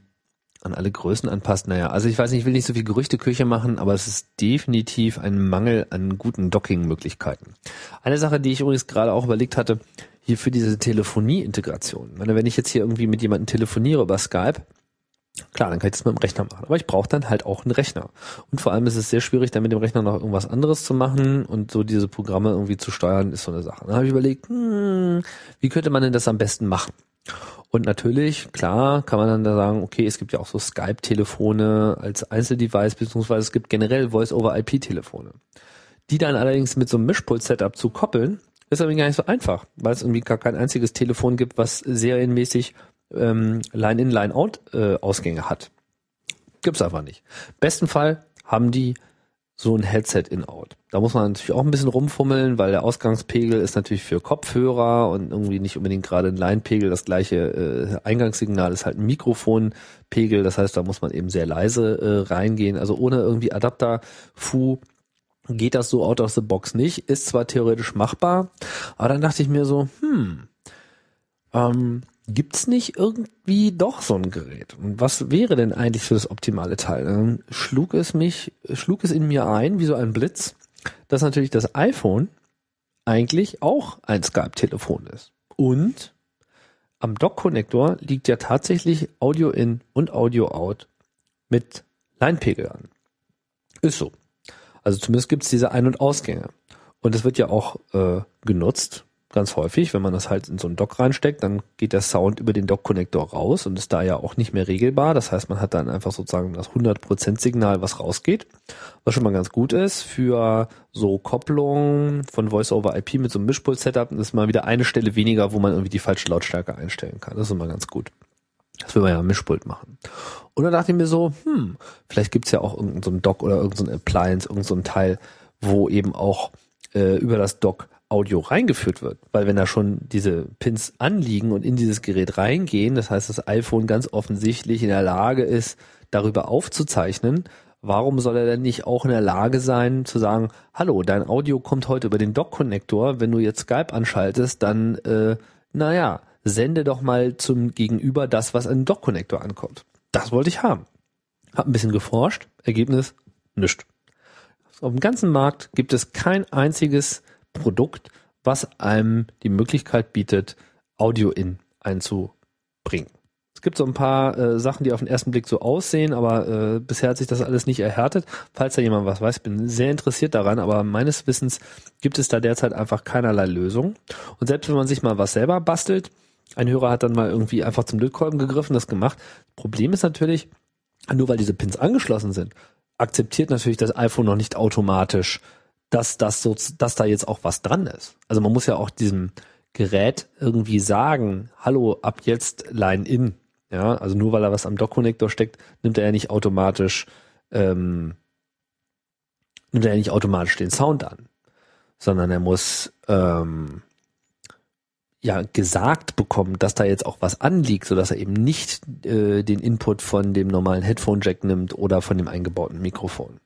B: an alle Größen anpasst. Naja, also ich weiß nicht, ich will nicht so viel Gerüchteküche machen, aber es ist definitiv ein Mangel an guten Docking-Möglichkeiten. Eine Sache, die ich übrigens gerade auch überlegt hatte, hier für diese Telefonie-Integration. Wenn ich jetzt hier irgendwie mit jemandem telefoniere über Skype, Klar, dann kann ich das mit dem Rechner machen. Aber ich brauche dann halt auch einen Rechner. Und vor allem ist es sehr schwierig, dann mit dem Rechner noch irgendwas anderes zu machen und so diese Programme irgendwie zu steuern, ist so eine Sache. Dann habe ich überlegt, hm, wie könnte man denn das am besten machen? Und natürlich, klar, kann man dann da sagen, okay, es gibt ja auch so Skype-Telefone als Einzeldevice, beziehungsweise es gibt generell Voice-over-IP-Telefone. Die dann allerdings mit so einem Mischpult-Setup zu koppeln, ist aber gar nicht so einfach, weil es irgendwie gar kein einziges Telefon gibt, was serienmäßig ähm, Line-in, Line-out äh, Ausgänge hat. Gibt's einfach nicht. Besten Fall haben die so ein Headset in-out. Da muss man natürlich auch ein bisschen rumfummeln, weil der Ausgangspegel ist natürlich für Kopfhörer und irgendwie nicht unbedingt gerade ein Line-Pegel. Das gleiche äh, Eingangssignal ist halt ein Mikrofonpegel. Das heißt, da muss man eben sehr leise äh, reingehen. Also ohne irgendwie Adapter, Fu geht das so out of the box nicht. Ist zwar theoretisch machbar, aber dann dachte ich mir so, hm, ähm, gibt's nicht irgendwie doch so ein Gerät? Und was wäre denn eigentlich für das optimale Teil? Dann schlug es mich, schlug es in mir ein, wie so ein Blitz, dass natürlich das iPhone eigentlich auch ein Skype-Telefon ist. Und am Dock-Connector liegt ja tatsächlich Audio in und Audio out mit Line-Pegel an. Ist so. Also zumindest gibt's diese Ein- und Ausgänge. Und es wird ja auch äh, genutzt ganz häufig, wenn man das halt in so einen Dock reinsteckt, dann geht der Sound über den Dock-Connector raus und ist da ja auch nicht mehr regelbar. Das heißt, man hat dann einfach sozusagen das 100% Signal, was rausgeht, was schon mal ganz gut ist für so Kopplungen von Voice-over-IP mit so einem Mischpult-Setup. Das ist mal wieder eine Stelle weniger, wo man irgendwie die falsche Lautstärke einstellen kann. Das ist immer ganz gut. Das will man ja am Mischpult machen. Und dann dachte ich mir so, hm, vielleicht gibt's ja auch irgendein so Dock oder irgendein so Appliance, irgendein so Teil, wo eben auch äh, über das Dock Audio reingeführt wird. Weil wenn da schon diese Pins anliegen und in dieses Gerät reingehen, das heißt, das iPhone ganz offensichtlich in der Lage ist, darüber aufzuzeichnen, warum soll er denn nicht auch in der Lage sein zu sagen, hallo, dein Audio kommt heute über den Dock-Connector, wenn du jetzt Skype anschaltest, dann, äh, naja, sende doch mal zum Gegenüber das, was an den Dock-Connector ankommt. Das wollte ich haben. Hab ein bisschen geforscht, Ergebnis, nichts. Auf dem ganzen Markt gibt es kein einziges Produkt, was einem die Möglichkeit bietet, Audio in einzubringen. Es gibt so ein paar äh, Sachen, die auf den ersten Blick so aussehen, aber äh, bisher hat sich das alles nicht erhärtet. Falls da jemand was weiß, bin sehr interessiert daran, aber meines Wissens gibt es da derzeit einfach keinerlei Lösung. Und selbst wenn man sich mal was selber bastelt, ein Hörer hat dann mal irgendwie einfach zum Lötkolben gegriffen, das gemacht. Problem ist natürlich, nur weil diese Pins angeschlossen sind, akzeptiert natürlich das iPhone noch nicht automatisch, dass das so, dass da jetzt auch was dran ist. Also man muss ja auch diesem Gerät irgendwie sagen, hallo, ab jetzt Line in. Ja, also nur weil er was am Dock-Connector steckt, nimmt er ja nicht automatisch, ähm, nimmt er ja nicht automatisch den Sound an, sondern er muss ähm, ja gesagt bekommen, dass da jetzt auch was anliegt, so dass er eben nicht äh, den Input von dem normalen Headphone Jack nimmt oder von dem eingebauten Mikrofon.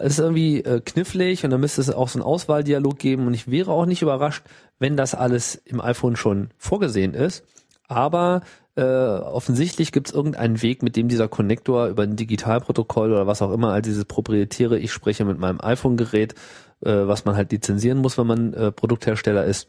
B: Es ist irgendwie äh, knifflig und da müsste es auch so einen Auswahldialog geben und ich wäre auch nicht überrascht, wenn das alles im iPhone schon vorgesehen ist. Aber äh, offensichtlich gibt es irgendeinen Weg, mit dem dieser Konnektor über ein Digitalprotokoll oder was auch immer, all dieses proprietäre, ich spreche mit meinem iPhone-Gerät, äh, was man halt lizenzieren muss, wenn man äh, Produkthersteller ist,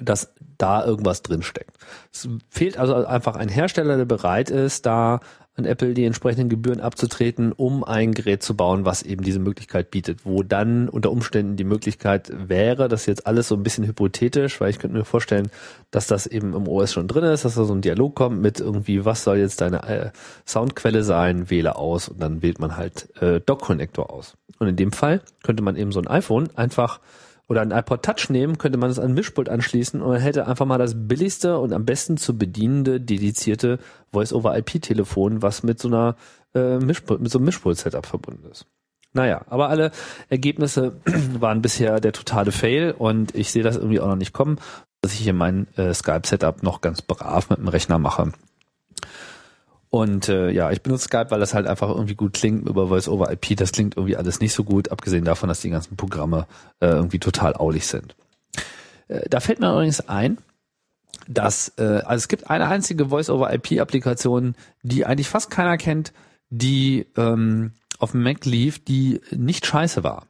B: dass da irgendwas drinsteckt. Es fehlt also einfach ein Hersteller, der bereit ist, da an Apple die entsprechenden Gebühren abzutreten, um ein Gerät zu bauen, was eben diese Möglichkeit bietet, wo dann unter Umständen die Möglichkeit wäre, das jetzt alles so ein bisschen hypothetisch, weil ich könnte mir vorstellen, dass das eben im OS schon drin ist, dass da so ein Dialog kommt mit irgendwie, was soll jetzt deine äh, Soundquelle sein, wähle aus und dann wählt man halt äh, Dock-Connector aus. Und in dem Fall könnte man eben so ein iPhone einfach oder ein iPod Touch nehmen, könnte man es an Mischpult anschließen und man hätte einfach mal das billigste und am besten zu bedienende, dedizierte Voice-over-IP-Telefon, was mit so einer äh, Mischpult, mit so einem Mischpult-Setup verbunden ist. Naja, aber alle Ergebnisse waren bisher der totale Fail und ich sehe das irgendwie auch noch nicht kommen, dass ich hier mein äh, Skype-Setup noch ganz brav mit dem Rechner mache. Und äh, ja, ich benutze Skype, weil das halt einfach irgendwie gut klingt über Voice over IP. Das klingt irgendwie alles nicht so gut, abgesehen davon, dass die ganzen Programme äh, irgendwie total aulig sind. Äh, da fällt mir übrigens ein, dass äh, also es gibt eine einzige Voice over IP Applikation, die eigentlich fast keiner kennt, die ähm, auf dem Mac lief, die nicht scheiße war.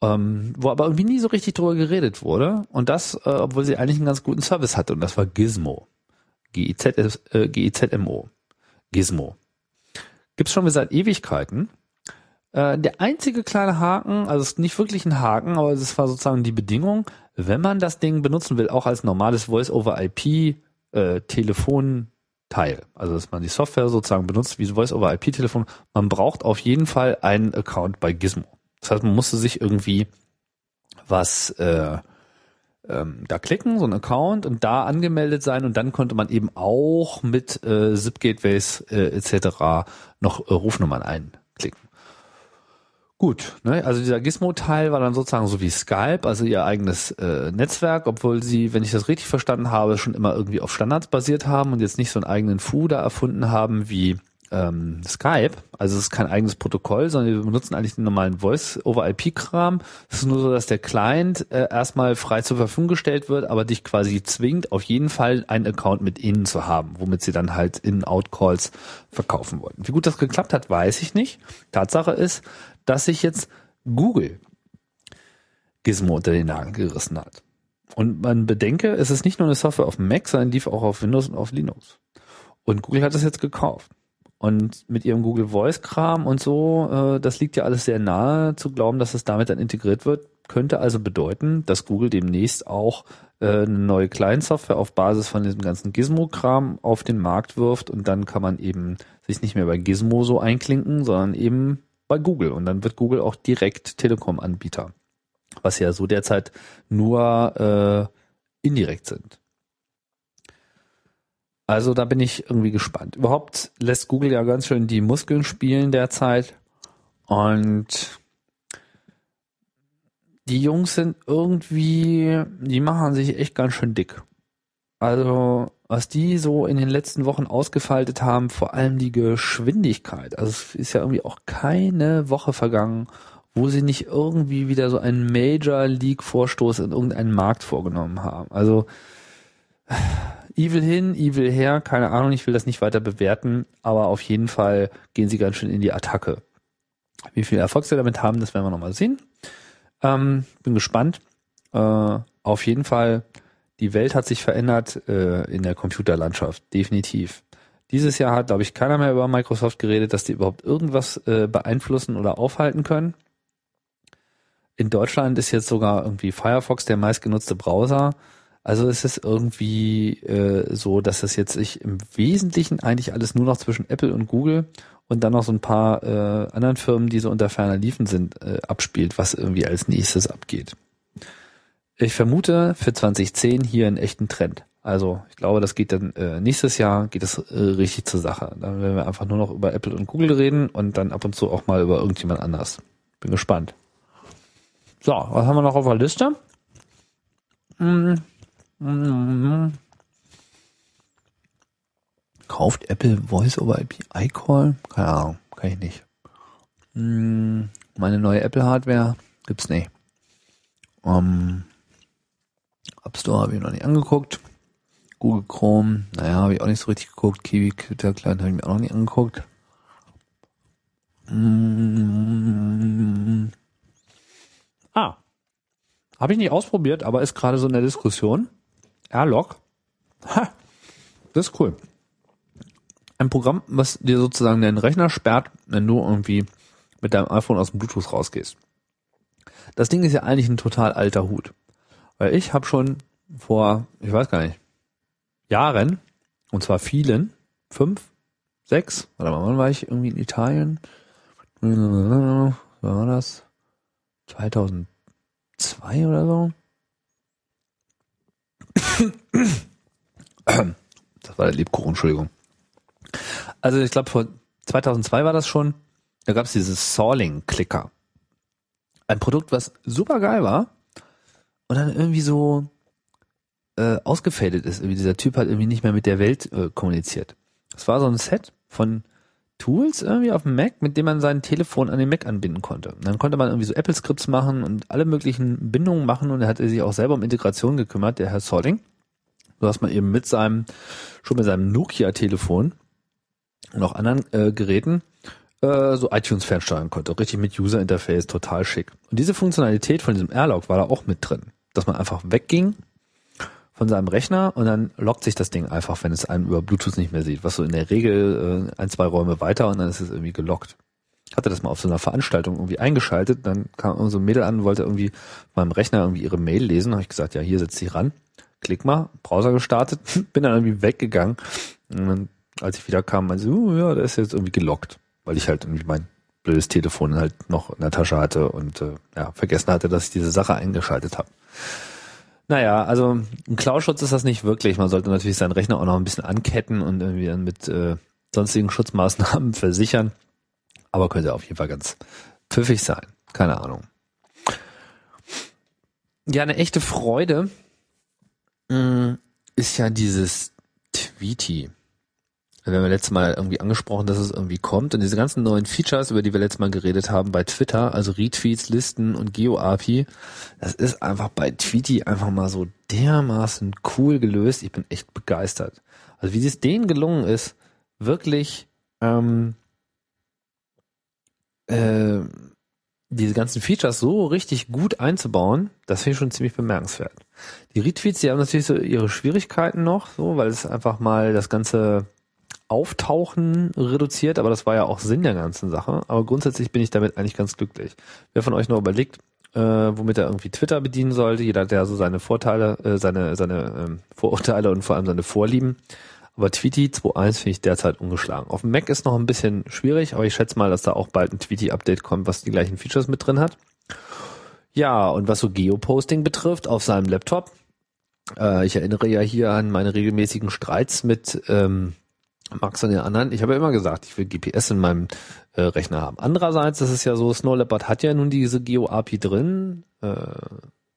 B: Ähm, wo aber irgendwie nie so richtig drüber geredet wurde. Und das, äh, obwohl sie eigentlich einen ganz guten Service hatte. Und das war Gizmo. G-I-Z-M-O. G-I-Z-M-O. Gizmo. Gibt's schon seit Ewigkeiten. Äh, der einzige kleine Haken, also es ist nicht wirklich ein Haken, aber es war sozusagen die Bedingung, wenn man das Ding benutzen will, auch als normales Voice-over-IP äh, Telefonteil, also dass man die Software sozusagen benutzt wie Voice-over-IP-Telefon, man braucht auf jeden Fall einen Account bei Gizmo. Das heißt, man musste sich irgendwie was äh, ähm, da klicken, so ein Account und da angemeldet sein und dann konnte man eben auch mit äh, ZIP-Gateways äh, etc. noch äh, Rufnummern einklicken. Gut, ne? also dieser Gizmo-Teil war dann sozusagen so wie Skype, also ihr eigenes äh, Netzwerk, obwohl sie, wenn ich das richtig verstanden habe, schon immer irgendwie auf Standards basiert haben und jetzt nicht so einen eigenen Fu da erfunden haben wie ähm, Skype, also es ist kein eigenes Protokoll, sondern wir benutzen eigentlich den normalen Voice-over-IP-Kram. Es ist nur so, dass der Client äh, erstmal frei zur Verfügung gestellt wird, aber dich quasi zwingt, auf jeden Fall einen Account mit ihnen zu haben, womit sie dann halt In-Out-Calls verkaufen wollten. Wie gut das geklappt hat, weiß ich nicht. Tatsache ist, dass sich jetzt Google Gizmo unter den Nagel gerissen hat. Und man bedenke, es ist nicht nur eine Software auf Mac, sondern lief auch auf Windows und auf Linux. Und Google hat das jetzt gekauft. Und mit ihrem Google Voice Kram und so, äh, das liegt ja alles sehr nahe zu glauben, dass es damit dann integriert wird. Könnte also bedeuten, dass Google demnächst auch äh, eine neue Client-Software auf Basis von diesem ganzen Gizmo-Kram auf den Markt wirft und dann kann man eben sich nicht mehr bei Gizmo so einklinken, sondern eben bei Google. Und dann wird Google auch direkt Telekom-Anbieter, was ja so derzeit nur äh, indirekt sind. Also da bin ich irgendwie gespannt. Überhaupt lässt Google ja ganz schön die Muskeln spielen derzeit. Und die Jungs sind irgendwie, die machen sich echt ganz schön dick. Also, was die so in den letzten Wochen ausgefaltet haben, vor allem die Geschwindigkeit. Also es ist ja irgendwie auch keine Woche vergangen, wo sie nicht irgendwie wieder so einen Major League Vorstoß in irgendeinen Markt vorgenommen haben. Also Evil hin, Evil her, keine Ahnung, ich will das nicht weiter bewerten, aber auf jeden Fall gehen sie ganz schön in die Attacke. Wie viel Erfolg sie damit haben, das werden wir nochmal sehen. Ähm, bin gespannt.
A: Äh, auf jeden Fall, die Welt hat sich verändert äh, in der Computerlandschaft, definitiv. Dieses Jahr hat, glaube ich, keiner mehr über Microsoft geredet, dass die überhaupt irgendwas äh, beeinflussen oder aufhalten können. In Deutschland ist jetzt sogar irgendwie Firefox der meistgenutzte Browser. Also es ist irgendwie äh, so, dass es jetzt sich im Wesentlichen eigentlich alles nur noch zwischen Apple und Google und dann noch so ein paar äh, anderen Firmen, die so unter ferner Liefen sind, äh, abspielt, was irgendwie als nächstes abgeht. Ich vermute für 2010 hier einen echten Trend. Also ich glaube, das geht dann äh, nächstes Jahr geht es äh, richtig zur Sache. Dann werden wir einfach nur noch über Apple und Google reden und dann ab und zu auch mal über irgendjemand anders. Bin gespannt. So, was haben wir noch auf der Liste? Mm. Kauft Apple Voice over IP iCall? Keine Ahnung, kann ich nicht. Mm. Meine neue Apple Hardware gibt's nicht. Um, App Store habe ich noch nicht angeguckt. Google Chrome, naja, habe ich auch nicht so richtig geguckt. Kiwi Twitter Client habe ich mir auch noch nicht angeguckt. Mm. Ah. Habe ich nicht ausprobiert, aber ist gerade so in der Diskussion. Airlock. Ha. Das ist cool. Ein Programm, was dir sozusagen deinen Rechner sperrt, wenn du irgendwie mit deinem iPhone aus dem Bluetooth rausgehst. Das Ding ist ja eigentlich ein total alter Hut. Weil ich habe schon vor, ich weiß gar nicht, Jahren, und zwar vielen, fünf, sechs, warte mal, wann war ich irgendwie in Italien? Wann war das? 2002 oder so? Das war der Lebkuchen, Entschuldigung. Also ich glaube, vor 2002 war das schon, da gab es dieses Sawling-Clicker. Ein Produkt, was super geil war und dann irgendwie so äh, ausgefadet ist. Irgendwie dieser Typ hat irgendwie nicht mehr mit der Welt äh, kommuniziert. Es war so ein Set von Tools irgendwie auf dem Mac, mit dem man sein Telefon an den Mac anbinden konnte. Und dann konnte man irgendwie so Apple-Scripts machen und alle möglichen Bindungen machen und er hat sich auch selber um Integration gekümmert, der Herr Solding. So dass man eben mit seinem, schon mit seinem Nokia-Telefon und auch anderen äh, Geräten äh, so iTunes fernsteuern konnte. Richtig mit User-Interface, total schick. Und diese Funktionalität von diesem Airlock war da auch mit drin. Dass man einfach wegging von seinem Rechner und dann lockt sich das Ding einfach, wenn es einen über Bluetooth nicht mehr sieht. Was so in der Regel äh, ein, zwei Räume weiter und dann ist es irgendwie gelockt. Hatte das mal auf so einer Veranstaltung irgendwie eingeschaltet, dann kam so ein Mädel an und wollte irgendwie meinem Rechner irgendwie ihre Mail lesen. habe ich gesagt, ja, hier setzt sie ran. Klick mal, Browser gestartet, bin dann irgendwie weggegangen. Und dann, als ich wieder kam, meinte sie, uh, ja, der ist jetzt irgendwie gelockt, weil ich halt irgendwie mein blödes Telefon halt noch in der Tasche hatte und äh, ja, vergessen hatte, dass ich diese Sache eingeschaltet habe. Naja, also ein Cloud-Schutz ist das nicht wirklich. Man sollte natürlich seinen Rechner auch noch ein bisschen anketten und irgendwie dann mit äh, sonstigen Schutzmaßnahmen versichern. Aber könnte auf jeden Fall ganz pfiffig sein. Keine Ahnung. Ja, eine echte Freude mh, mm, ist ja dieses Tweety wir haben ja letztes Mal irgendwie angesprochen, dass es irgendwie kommt. Und diese ganzen neuen Features, über die wir letztes Mal geredet haben bei Twitter, also Retweets, Listen und GeoAPI, das ist einfach bei Tweety einfach mal so dermaßen cool gelöst. Ich bin echt begeistert. Also wie es denen gelungen ist, wirklich ähm, äh, diese ganzen Features so richtig gut einzubauen, das finde ich schon ziemlich bemerkenswert. Die Retweets, die haben natürlich so ihre Schwierigkeiten noch, so, weil es einfach mal das ganze Auftauchen reduziert, aber das war ja auch Sinn der ganzen Sache. Aber grundsätzlich bin ich damit eigentlich ganz glücklich. Wer von euch noch überlegt, äh, womit er irgendwie Twitter bedienen sollte, jeder hat ja so seine Vorteile, äh, seine, seine ähm, Vorurteile und vor allem seine Vorlieben. Aber Tweety 2.1 finde ich derzeit ungeschlagen. Auf dem Mac ist noch ein bisschen schwierig, aber ich schätze mal, dass da auch bald ein Tweety-Update kommt, was die gleichen Features mit drin hat. Ja, und was so Geoposting betrifft auf seinem Laptop, äh, ich erinnere ja hier an meine regelmäßigen Streits mit ähm, Max und den anderen. Ich habe ja immer gesagt, ich will GPS in meinem äh, Rechner haben. Andererseits ist es ja so, Snow Leopard hat ja nun diese Geo-API drin. Äh,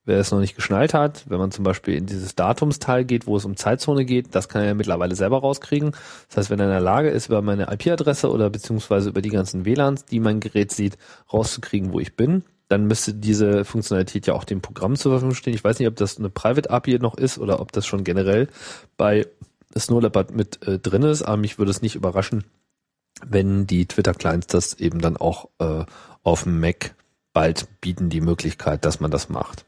A: wer es noch nicht geschnallt hat, wenn man zum Beispiel in dieses Datumsteil geht, wo es um Zeitzone geht, das kann er ja mittlerweile selber rauskriegen. Das heißt, wenn er in der Lage ist, über meine IP-Adresse oder beziehungsweise über die ganzen WLANs, die mein Gerät sieht, rauszukriegen, wo ich bin, dann müsste diese Funktionalität ja auch dem Programm zur Verfügung stehen. Ich weiß nicht, ob das eine Private API noch ist oder ob das schon generell bei Snow Leopard mit äh, drin ist, aber mich würde es nicht überraschen, wenn die Twitter-Clients das eben dann auch äh, auf dem Mac bald bieten, die Möglichkeit, dass man das macht.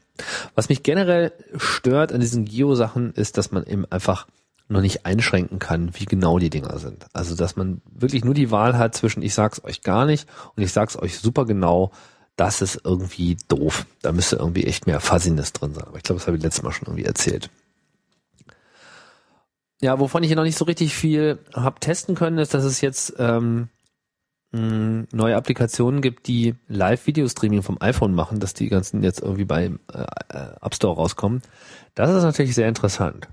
B: Was mich generell stört an diesen Geo-Sachen ist, dass man eben einfach noch nicht einschränken kann, wie genau die Dinger sind. Also, dass man wirklich nur die Wahl hat zwischen ich sag's euch gar nicht und ich sag's euch super genau, das ist irgendwie doof. Da müsste irgendwie echt mehr Fuzziness drin sein. Aber ich glaube, das habe ich letztes Mal schon irgendwie erzählt. Ja, wovon ich hier noch nicht so richtig viel hab testen können, ist, dass es jetzt ähm, neue Applikationen gibt, die Live-Video-Streaming vom iPhone machen, dass die ganzen jetzt irgendwie beim äh, äh, App Store rauskommen. Das ist natürlich sehr interessant,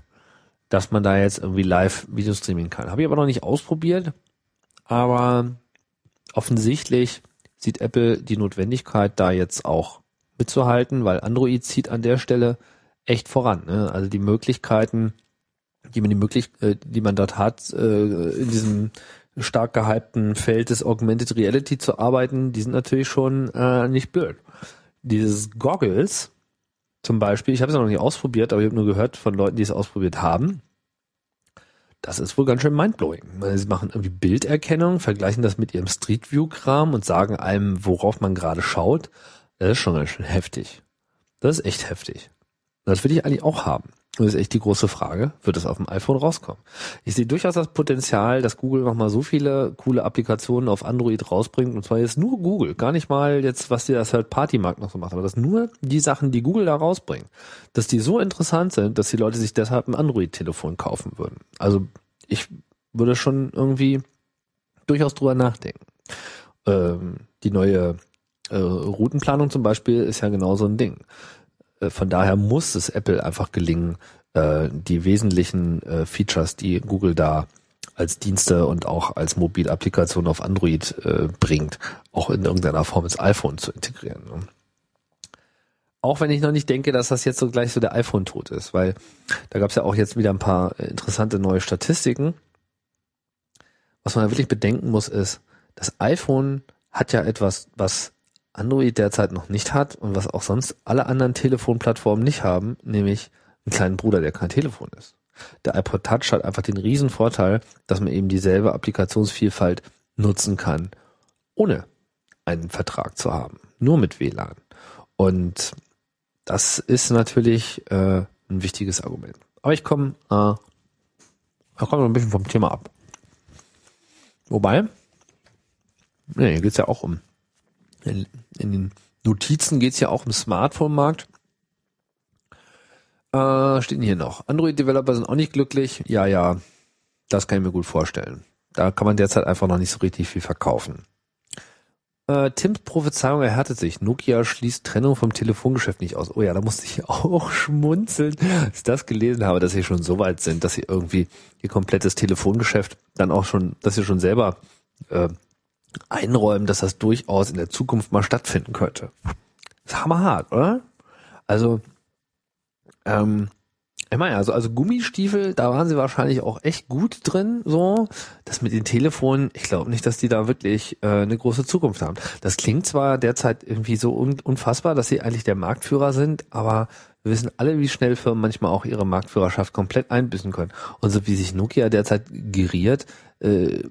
B: dass man da jetzt irgendwie Live-Video streaming kann. Habe ich aber noch nicht ausprobiert, aber offensichtlich sieht Apple die Notwendigkeit, da jetzt auch mitzuhalten, weil Android zieht an der Stelle echt voran. Ne? Also die Möglichkeiten, die man die möglich, äh, die man dort hat, äh, in diesem stark gehypten Feld des Augmented Reality zu arbeiten, die sind natürlich schon äh, nicht blöd. Dieses Goggles zum Beispiel, ich habe es noch nicht ausprobiert, aber ich habe nur gehört von Leuten, die es ausprobiert haben. Das ist wohl ganz schön mindblowing. Sie machen irgendwie Bilderkennung, vergleichen das mit ihrem Street View Kram und sagen einem, worauf man gerade schaut. Das ist schon ganz schön heftig. Das ist echt heftig. Das will ich eigentlich auch haben. Das ist echt die große Frage, wird es auf dem iPhone rauskommen? Ich sehe durchaus das Potenzial, dass Google nochmal so viele coole Applikationen auf Android rausbringt, und zwar jetzt nur Google, gar nicht mal jetzt, was die das halt Partymarkt noch so macht, aber dass nur die Sachen, die Google da rausbringt, dass die so interessant sind, dass die Leute sich deshalb ein Android-Telefon kaufen würden. Also ich würde schon irgendwie durchaus drüber nachdenken. Ähm, die neue äh, Routenplanung zum Beispiel ist ja genau so ein Ding. Äh, von daher muss es Apple einfach gelingen, äh, die wesentlichen äh, Features, die Google da als Dienste und auch als Mobilapplikation auf Android bringt, auch in irgendeiner Form ins iPhone zu integrieren. Ne? Auch wenn ich noch nicht denke, dass das jetzt so gleich so der iPhone-Tod ist, weil da gab es ja auch jetzt wieder ein paar interessante neue Statistiken. Was man wirklich bedenken muss, ist, das iPhone hat ja etwas, was Android derzeit noch nicht hat und was auch sonst alle anderen Telefonplattformen nicht haben, nämlich einen kleinen Bruder, der kein Telefon ist. Der iPod Touch hat einfach den riesen Vorteil, dass man eben dieselbe Applikationsvielfalt nutzen kann, ohne einen Vertrag zu haben, nur mit WLAN. Und das ist natürlich äh, ein wichtiges Argument. Aber ich komme äh, ich noch ein bisschen vom Thema ab. Wobei, nee, hier geht's ja auch um in, den Notizen geht es ja auch um Smartphone-Markt. Äh, steht hier noch. Android-Developer sind auch nicht glücklich. Ja, ja, das kann ich mir gut vorstellen. Da kann man derzeit einfach noch nicht so richtig viel verkaufen. Äh, Tims Prophezeiung erhärtet sich. Nokia schließt Trennung vom Telefongeschäft nicht aus. Oh ja, da musste ich auch schmunzeln, als ich das gelesen habe, dass sie schon so weit sind, dass sie irgendwie ihr komplettes Telefongeschäft dann auch schon, dass sie schon selber äh, einräumen, dass das durchaus in der Zukunft mal stattfinden könnte. Das ist hammerhart, oder? Also, ähm, ich meine, also, also Gummistiefel, da waren sie wahrscheinlich auch echt gut drin, so. Das mit den Telefonen, ich glaube nicht, dass die da wirklich äh, eine große Zukunft haben. Das klingt zwar derzeit irgendwie so un unfassbar, dass sie eigentlich der Marktführer sind, aber wir wissen alle, wie schnell Firmen manchmal auch ihre Marktführerschaft komplett einbüßen können. Und so wie sich Nokia derzeit geriert, äh,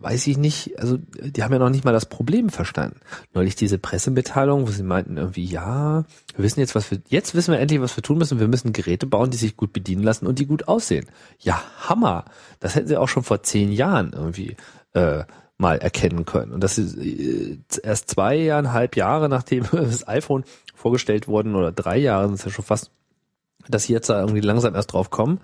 B: weiß ich nicht, also die haben ja noch nicht mal das Problem verstanden. Neulich diese Pressemitteilung, wo sie meinten irgendwie, ja, wir wissen jetzt, was wir, jetzt wissen wir endlich, was wir tun müssen. Wir müssen Geräte bauen, die sich gut bedienen lassen und die gut aussehen. Ja, Hammer. Das hätten sie auch schon vor zehn Jahren irgendwie äh, mal erkennen können. Und das ist äh, erst zwei Jahre, nachdem das iPhone vorgestellt worden oder drei Jahre sind es ja schon fast, dass sie jetzt da irgendwie langsam erst drauf kommen.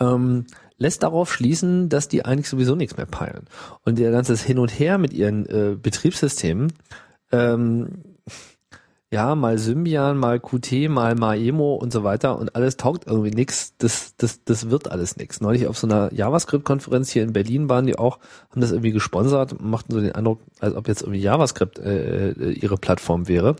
B: Ähm, lässt darauf schließen, dass die eigentlich sowieso nichts mehr peilen. Und ihr ganzes Hin und Her mit ihren äh, Betriebssystemen, ähm, ja, mal Symbian, mal Qt, mal Maemo und so weiter und alles taugt irgendwie nichts. Das, das, das wird alles nichts. Neulich auf so einer JavaScript-Konferenz hier in Berlin waren die auch, haben das irgendwie gesponsert, machten so den Eindruck, als ob jetzt irgendwie JavaScript äh, äh ihre Plattform wäre.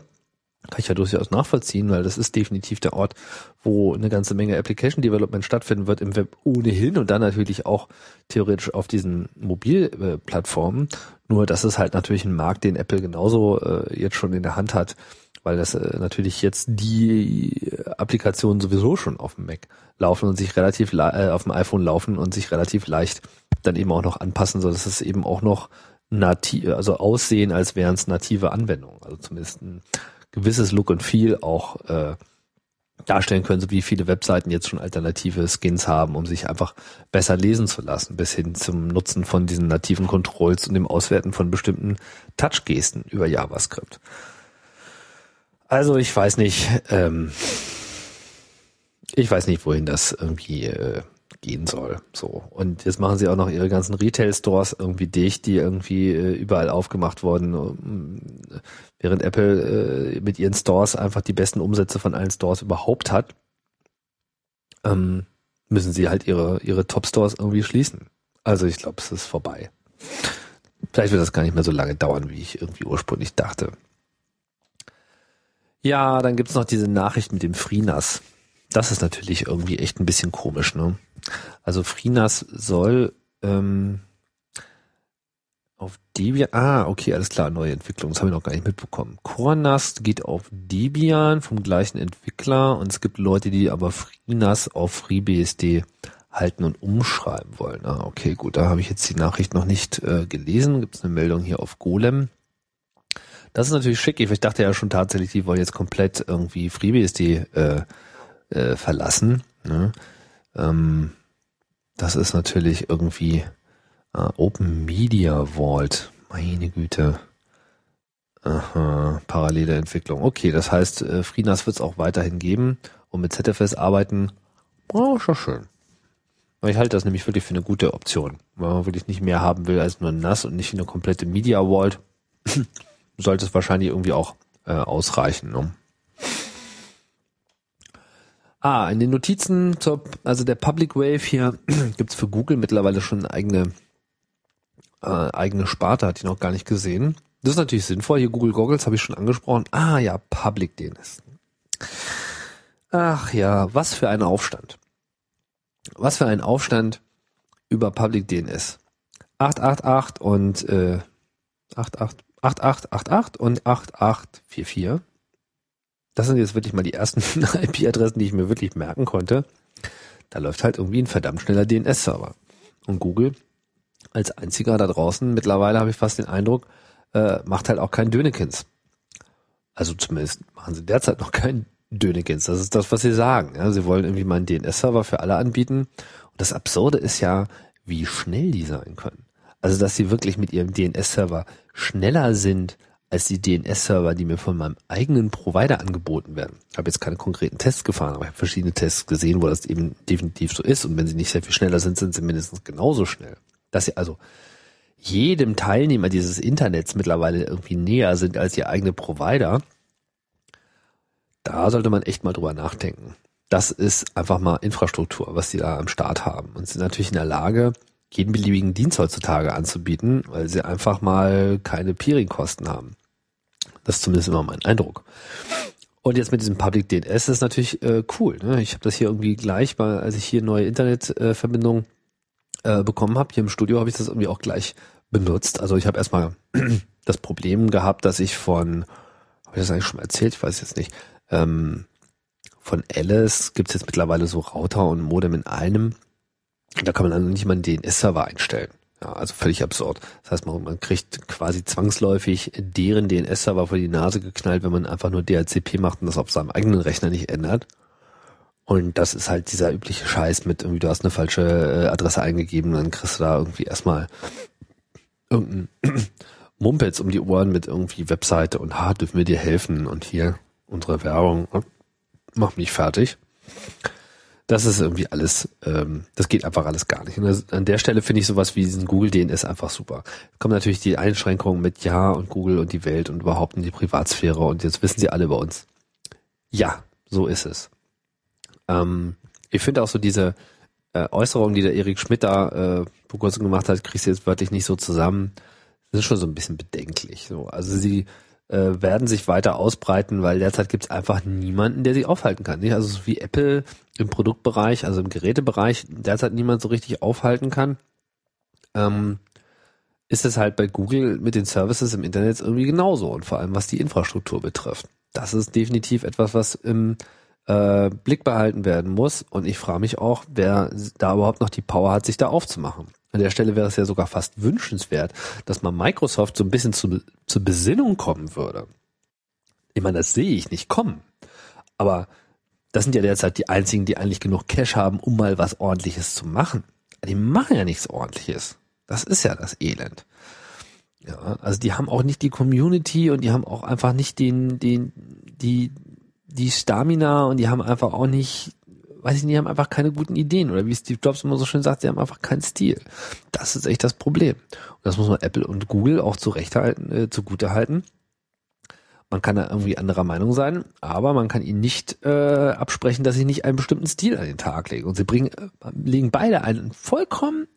B: Kann ich ja durchaus nachvollziehen, weil das ist definitiv der Ort, wo eine ganze Menge Application Development stattfinden wird im Web ohnehin und dann natürlich auch theoretisch auf diesen Mobilplattformen. Nur das ist halt natürlich ein Markt, den Apple genauso äh, jetzt schon in der Hand hat, weil das äh, natürlich jetzt die Applikationen sowieso schon auf dem Mac laufen und sich relativ äh, auf dem iPhone laufen und sich relativ leicht dann eben auch noch anpassen, so dass es eben auch noch nativ, also aussehen, als wären es native Anwendungen. Also zumindest ein gewisses Look und Feel auch äh, darstellen können, so wie viele Webseiten jetzt schon alternative Skins haben, um sich einfach besser lesen zu lassen, bis hin zum Nutzen von diesen nativen Controls und dem Auswerten von bestimmten Touch-Gesten über JavaScript. Also ich weiß nicht, ähm, ich weiß nicht, wohin das irgendwie äh, gehen soll. So. Und jetzt machen sie auch noch ihre ganzen Retail-Stores irgendwie dicht, die irgendwie äh, überall aufgemacht wurden, während Apple äh, mit ihren Stores einfach die besten Umsätze von allen Stores überhaupt hat, ähm, müssen sie halt ihre, ihre Top-Stores irgendwie schließen. Also ich glaube, es ist vorbei. Vielleicht wird das gar nicht mehr so lange dauern, wie ich irgendwie ursprünglich dachte. Ja, dann gibt's noch diese Nachricht mit dem FreeNAS. Das ist natürlich irgendwie echt ein bisschen komisch, ne? Also FreeNAS soll ähm, auf Debian, ah, okay, alles klar, neue Entwicklung, das habe ich noch gar nicht mitbekommen. CoreNAS geht auf Debian vom gleichen Entwickler und es gibt Leute, die aber FreeNAS auf FreeBSD halten und umschreiben wollen. Ah, okay, gut, da habe ich jetzt die Nachricht noch nicht äh, gelesen. Gibt es eine Meldung hier auf Golem. Das ist natürlich schick. Ich dachte ja schon tatsächlich, die wollen jetzt komplett irgendwie FreeBSD äh, äh, verlassen. Ne? Ähm, das ist natürlich irgendwie äh, Open Media Vault. Meine Güte. Aha, parallele Entwicklung. Okay, das heißt, äh, FreeNAS wird es auch weiterhin geben und mit ZFS arbeiten. Oh, schon schön. Ich halte das nämlich wirklich für eine gute Option. Wenn man wirklich nicht mehr haben will als nur NAS und nicht eine komplette Media Vault, sollte es wahrscheinlich irgendwie auch äh, ausreichen. Ne? Ah, in den Notizen zur, also der Public Wave hier gibt's für Google mittlerweile schon eine eigene, äh, eigene Sparte, hat die noch gar nicht gesehen. Das ist natürlich sinnvoll. Hier Google Goggles habe ich schon angesprochen. Ah ja, Public DNS. Ach ja, was für ein Aufstand. Was für ein Aufstand über Public DNS. 888 und äh, 8888 und 8844 das sind jetzt wirklich mal die ersten IP-Adressen, die ich mir wirklich merken konnte. Da läuft halt irgendwie ein verdammt schneller DNS-Server. Und Google als einziger da draußen, mittlerweile habe ich fast den Eindruck, äh, macht halt auch kein Dönekins. Also zumindest machen sie derzeit noch kein Dönekins. Das ist das, was sie sagen. Ja, sie wollen irgendwie mal einen DNS-Server für alle anbieten. Und das Absurde ist ja, wie schnell die sein können. Also, dass sie wirklich mit ihrem DNS-Server schneller sind als die DNS-Server, die mir von meinem eigenen Provider angeboten werden. Ich habe jetzt keine konkreten Tests gefahren, aber ich habe verschiedene Tests gesehen, wo das eben definitiv so ist. Und wenn sie nicht sehr viel schneller sind, sind sie mindestens genauso schnell. Dass sie also jedem Teilnehmer dieses Internets mittlerweile irgendwie näher sind als ihr eigene Provider, da sollte man echt mal drüber nachdenken. Das ist einfach mal Infrastruktur, was sie da am Start haben. Und sind natürlich in der Lage, jeden beliebigen Dienst heutzutage anzubieten, weil sie einfach mal keine Peering-Kosten haben. Das ist zumindest immer mein Eindruck. Und jetzt mit diesem Public DNS ist natürlich äh, cool. Ne? Ich habe das hier irgendwie gleich, weil als ich hier neue Internetverbindung äh, äh, bekommen habe, hier im Studio habe ich das irgendwie auch gleich benutzt. Also ich habe erstmal das Problem gehabt, dass ich von, habe ich das eigentlich schon erzählt? Ich weiß jetzt nicht. Ähm, von Alice gibt es jetzt mittlerweile so Router und Modem in einem. Da kann man dann nicht mal einen DNS-Server einstellen. Ja, also völlig absurd. Das heißt, man, man kriegt quasi zwangsläufig deren DNS-Server vor die Nase geknallt, wenn man einfach nur DHCP macht und das auf seinem eigenen Rechner nicht ändert. Und das ist halt dieser übliche Scheiß mit irgendwie, du hast eine falsche äh, Adresse eingegeben, dann kriegst du da irgendwie erstmal irgendein Mumpets um die Ohren mit irgendwie Webseite und ha, dürfen wir dir helfen und hier unsere Werbung, mach mich fertig das ist irgendwie alles, ähm, das geht einfach alles gar nicht. Und das, an der Stelle finde ich sowas wie diesen Google DNS einfach super. Kommen natürlich die Einschränkungen mit Ja und Google und die Welt und überhaupt in die Privatsphäre und jetzt wissen sie alle bei uns. Ja, so ist es. Ähm, ich finde auch so diese äh, Äußerung, die der Erik Schmidt da äh, vor kurzem gemacht hat, kriegst du jetzt wörtlich nicht so zusammen. Das ist schon so ein bisschen bedenklich. So. Also sie äh, werden sich weiter ausbreiten, weil derzeit gibt es einfach niemanden, der sie aufhalten kann. Nicht? Also so wie Apple im Produktbereich, also im Gerätebereich derzeit niemand so richtig aufhalten kann, ähm, ist es halt bei Google mit den Services im Internet irgendwie genauso und vor allem was die Infrastruktur betrifft. Das ist definitiv etwas, was im äh, Blick behalten werden muss und ich frage mich auch, wer da überhaupt noch die Power hat, sich da aufzumachen. An der Stelle wäre es ja sogar fast wünschenswert, dass mal Microsoft so ein bisschen zu, zur Besinnung kommen würde. Ich meine, das sehe ich nicht kommen. Aber das sind ja derzeit die einzigen, die eigentlich genug Cash haben, um mal was ordentliches zu machen. Die machen ja nichts ordentliches. Das ist ja das Elend. Ja, also die haben auch nicht die Community und die haben auch einfach nicht den, den, die, die Stamina und die haben einfach auch nicht, weiß ich nicht, haben einfach keine guten Ideen oder wie Steve Jobs immer so schön sagt, sie haben einfach keinen Stil. Das ist echt das Problem. Und das muss man Apple und Google auch zurechthalten, äh, zugute halten. Man kann da irgendwie anderer Meinung sein, aber man kann ihnen nicht äh, absprechen, dass sie nicht einen bestimmten Stil an den Tag legen. Und sie bringen, äh, legen beide einen vollkommen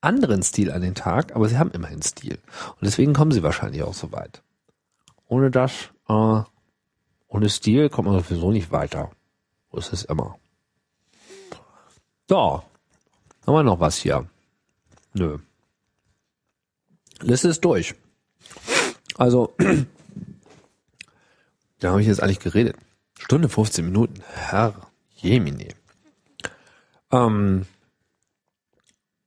B: anderen Stil an den Tag, aber sie haben immerhin Stil. Und deswegen kommen sie wahrscheinlich auch so weit. Ohne das, äh, ohne Stil kommt man sowieso nicht weiter. So ist es immer. So, haben wir noch was hier? Nö. Liste ist durch. Also, da habe ich jetzt eigentlich geredet. Stunde 15 Minuten. Herr Jemini. Ähm,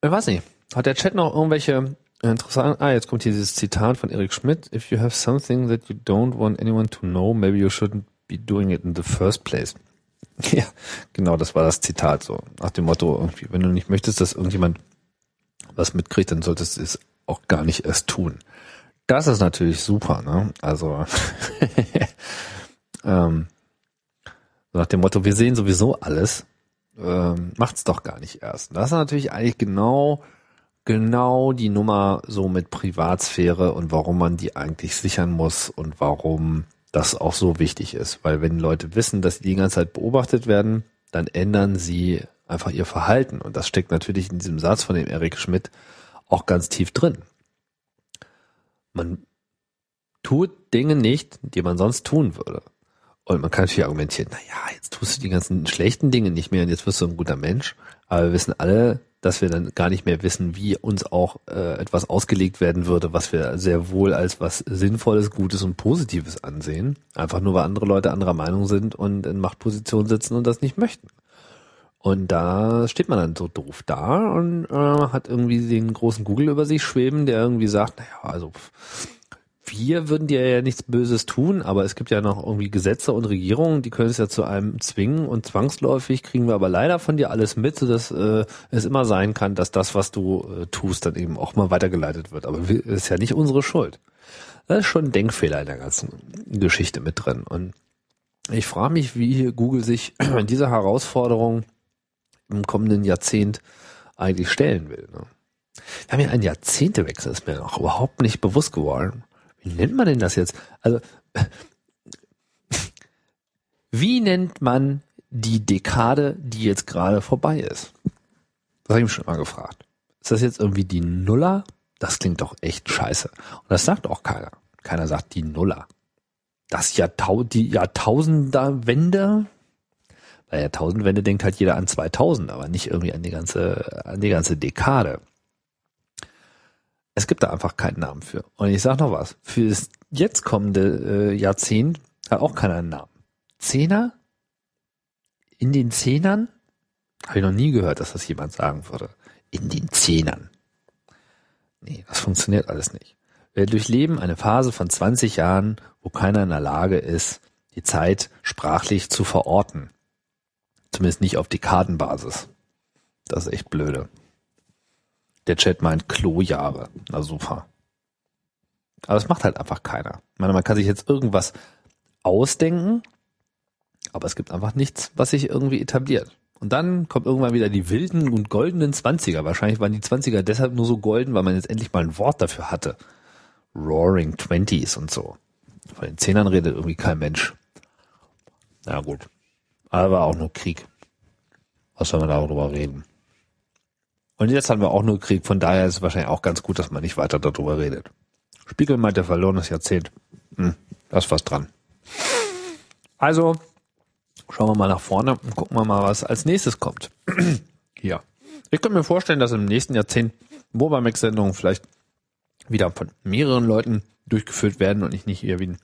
B: ich weiß nicht. Hat der Chat noch irgendwelche interessanten, ah, jetzt kommt hier dieses Zitat von Eric Schmidt. If you have something that you don't want anyone to know, maybe you shouldn't be doing it in the first place. Ja, genau, das war das Zitat so. Nach dem Motto, irgendwie, wenn du nicht möchtest, dass irgendjemand was mitkriegt, dann solltest du es auch gar nicht erst tun. Das ist natürlich super, ne? Also ähm, nach dem Motto, wir sehen sowieso alles, ähm, macht's doch gar nicht erst. Das ist natürlich eigentlich genau genau die Nummer so mit Privatsphäre und warum man die eigentlich sichern muss und warum das auch so wichtig ist. Weil wenn Leute wissen, dass sie die ganze Zeit beobachtet werden, dann ändern sie einfach ihr Verhalten. Und das steckt natürlich in diesem Satz von dem Erik Schmidt auch ganz tief drin. Man tut Dinge nicht, die man sonst tun würde. Und man kann natürlich argumentieren, na ja, jetzt tust du die ganzen schlechten Dinge nicht mehr und jetzt wirst du ein guter Mensch. Aber wir wissen alle, dass wir dann gar nicht mehr wissen, wie uns auch äh, etwas ausgelegt werden würde, was wir sehr wohl als was Sinnvolles, Gutes und Positives ansehen. Einfach nur, weil andere Leute anderer Meinung sind und in Machtpositionen sitzen und das nicht möchten. Und da steht man dann so doof da und äh, hat irgendwie den großen Google über sich schweben, der irgendwie sagt, naja, also wir würden dir ja nichts Böses tun, aber es gibt ja noch irgendwie Gesetze und Regierungen, die können es ja zu einem zwingen und zwangsläufig kriegen wir aber leider von dir alles mit, sodass äh, es immer sein kann, dass das, was du äh, tust, dann eben auch mal weitergeleitet wird. Aber wir, ist ja nicht unsere Schuld. Das ist schon ein Denkfehler in der ganzen Geschichte mit drin. Und ich frage mich, wie Google sich in dieser Herausforderung im kommenden Jahrzehnt eigentlich stellen will. Ne? Wir haben ja einen Jahrzehntewechsel, ist mir auch überhaupt nicht bewusst geworden wie nennt man denn das jetzt? Also, wie nennt man die Dekade, die jetzt gerade vorbei ist? Das habe ich mich schon mal gefragt. Ist das jetzt irgendwie die Nuller? Das klingt doch echt scheiße. Und das sagt auch keiner. Keiner sagt die Nuller. Das Jahrtau die Jahrtausenderwende? Bei Jahrtausendwende denkt halt jeder an 2000, aber nicht irgendwie an die ganze, an die ganze Dekade. Es gibt da einfach keinen Namen für. Und ich sag noch was. Für das jetzt kommende äh, Jahrzehnt hat auch keiner einen Namen. Zehner? In den Zehnern? Habe ich noch nie gehört, dass das jemand sagen würde. In den Zehnern. Nee, das funktioniert alles nicht. Wir durchleben eine Phase von 20 Jahren, wo keiner in der Lage ist, die Zeit sprachlich zu verorten. Zumindest nicht auf Dekadenbasis. Das ist echt blöde. Der Chat meint Klo-Jahre. Na super. Aber es macht halt einfach keiner. Ich meine, man kann sich jetzt irgendwas ausdenken, aber es gibt einfach nichts, was sich irgendwie etabliert. Und dann kommt irgendwann wieder die wilden und goldenen Zwanziger. Wahrscheinlich waren die Zwanziger deshalb nur so golden, weil man jetzt endlich mal ein Wort dafür hatte. Roaring Twenties und so. Von den Zehnern redet irgendwie kein Mensch. Na gut. Aber auch nur Krieg. Was soll man darüber reden? Und jetzt haben wir auch nur Krieg, von daher ist es wahrscheinlich auch ganz gut, dass man nicht weiter darüber redet. Spiegel meint, der verlorenes Jahrzehnt. Hm, da ist was dran. Also, schauen wir mal nach vorne und gucken wir mal, was als nächstes kommt. Hier. Ich könnte mir vorstellen, dass im nächsten Jahrzehnt Mobamax-Sendungen vielleicht wieder von mehreren Leuten durchgeführt werden und ich nicht hier wie ein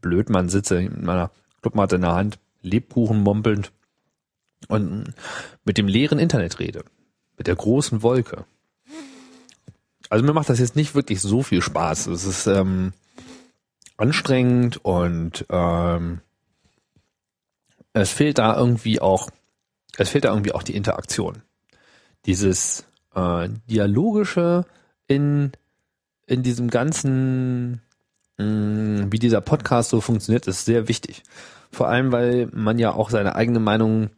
B: Blödmann sitze mit meiner Clubmatte in der Hand, Lebkuchen mompelnd und mit dem leeren Internet rede mit der großen Wolke. Also mir macht das jetzt nicht wirklich so viel Spaß. Es ist ähm, anstrengend und ähm, es fehlt da irgendwie auch, es fehlt da irgendwie auch die Interaktion. Dieses äh, dialogische in in diesem ganzen, mh, mm, wie dieser Podcast so funktioniert, ist sehr wichtig. Vor allem, weil man ja auch seine eigene Meinung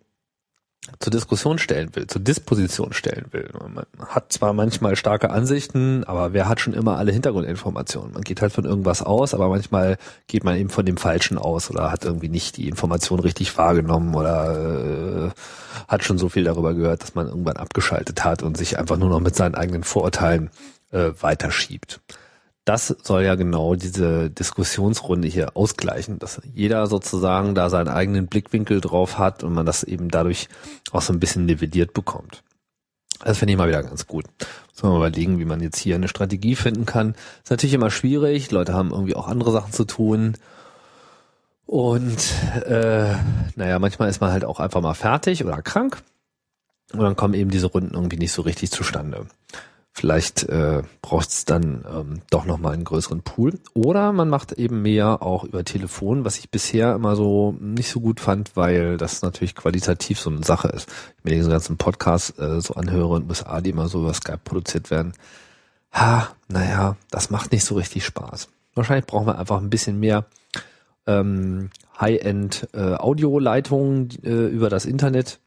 B: zur Diskussion stellen will, zur Disposition stellen will. Man hat zwar manchmal starke Ansichten, aber wer hat schon immer alle Hintergrundinformationen? Man geht halt von irgendwas aus, aber manchmal geht man eben von dem Falschen aus oder hat irgendwie nicht die Information richtig wahrgenommen oder äh, hat schon so viel darüber gehört, dass man irgendwann abgeschaltet hat und sich einfach nur noch mit seinen eigenen Vorurteilen äh, weiterschiebt das soll ja genau diese Diskussionsrunde hier ausgleichen, dass jeder sozusagen da seinen eigenen Blickwinkel drauf hat und man das eben dadurch auch so ein bisschen nivelliert bekommt. Das finde ich mal wieder ganz gut. Muss man mal überlegen, wie man jetzt hier eine Strategie finden kann. Ist natürlich immer schwierig. Leute haben irgendwie auch andere Sachen zu tun. Und äh, naja, manchmal ist man halt auch einfach mal fertig oder krank. Und dann kommen eben diese Runden irgendwie nicht so richtig zustande. Vielleicht äh, braucht es dann ähm, doch nochmal einen größeren Pool. Oder man macht eben mehr auch über Telefon, was ich bisher immer so nicht so gut fand, weil das natürlich qualitativ so eine Sache ist. Ich mir diesen ganzen Podcast äh, so anhöre und USA, die immer so über Skype produziert werden. Ha, naja, das macht nicht so richtig Spaß. Wahrscheinlich brauchen wir einfach ein bisschen mehr ähm, High-End äh, äh, über das Internet,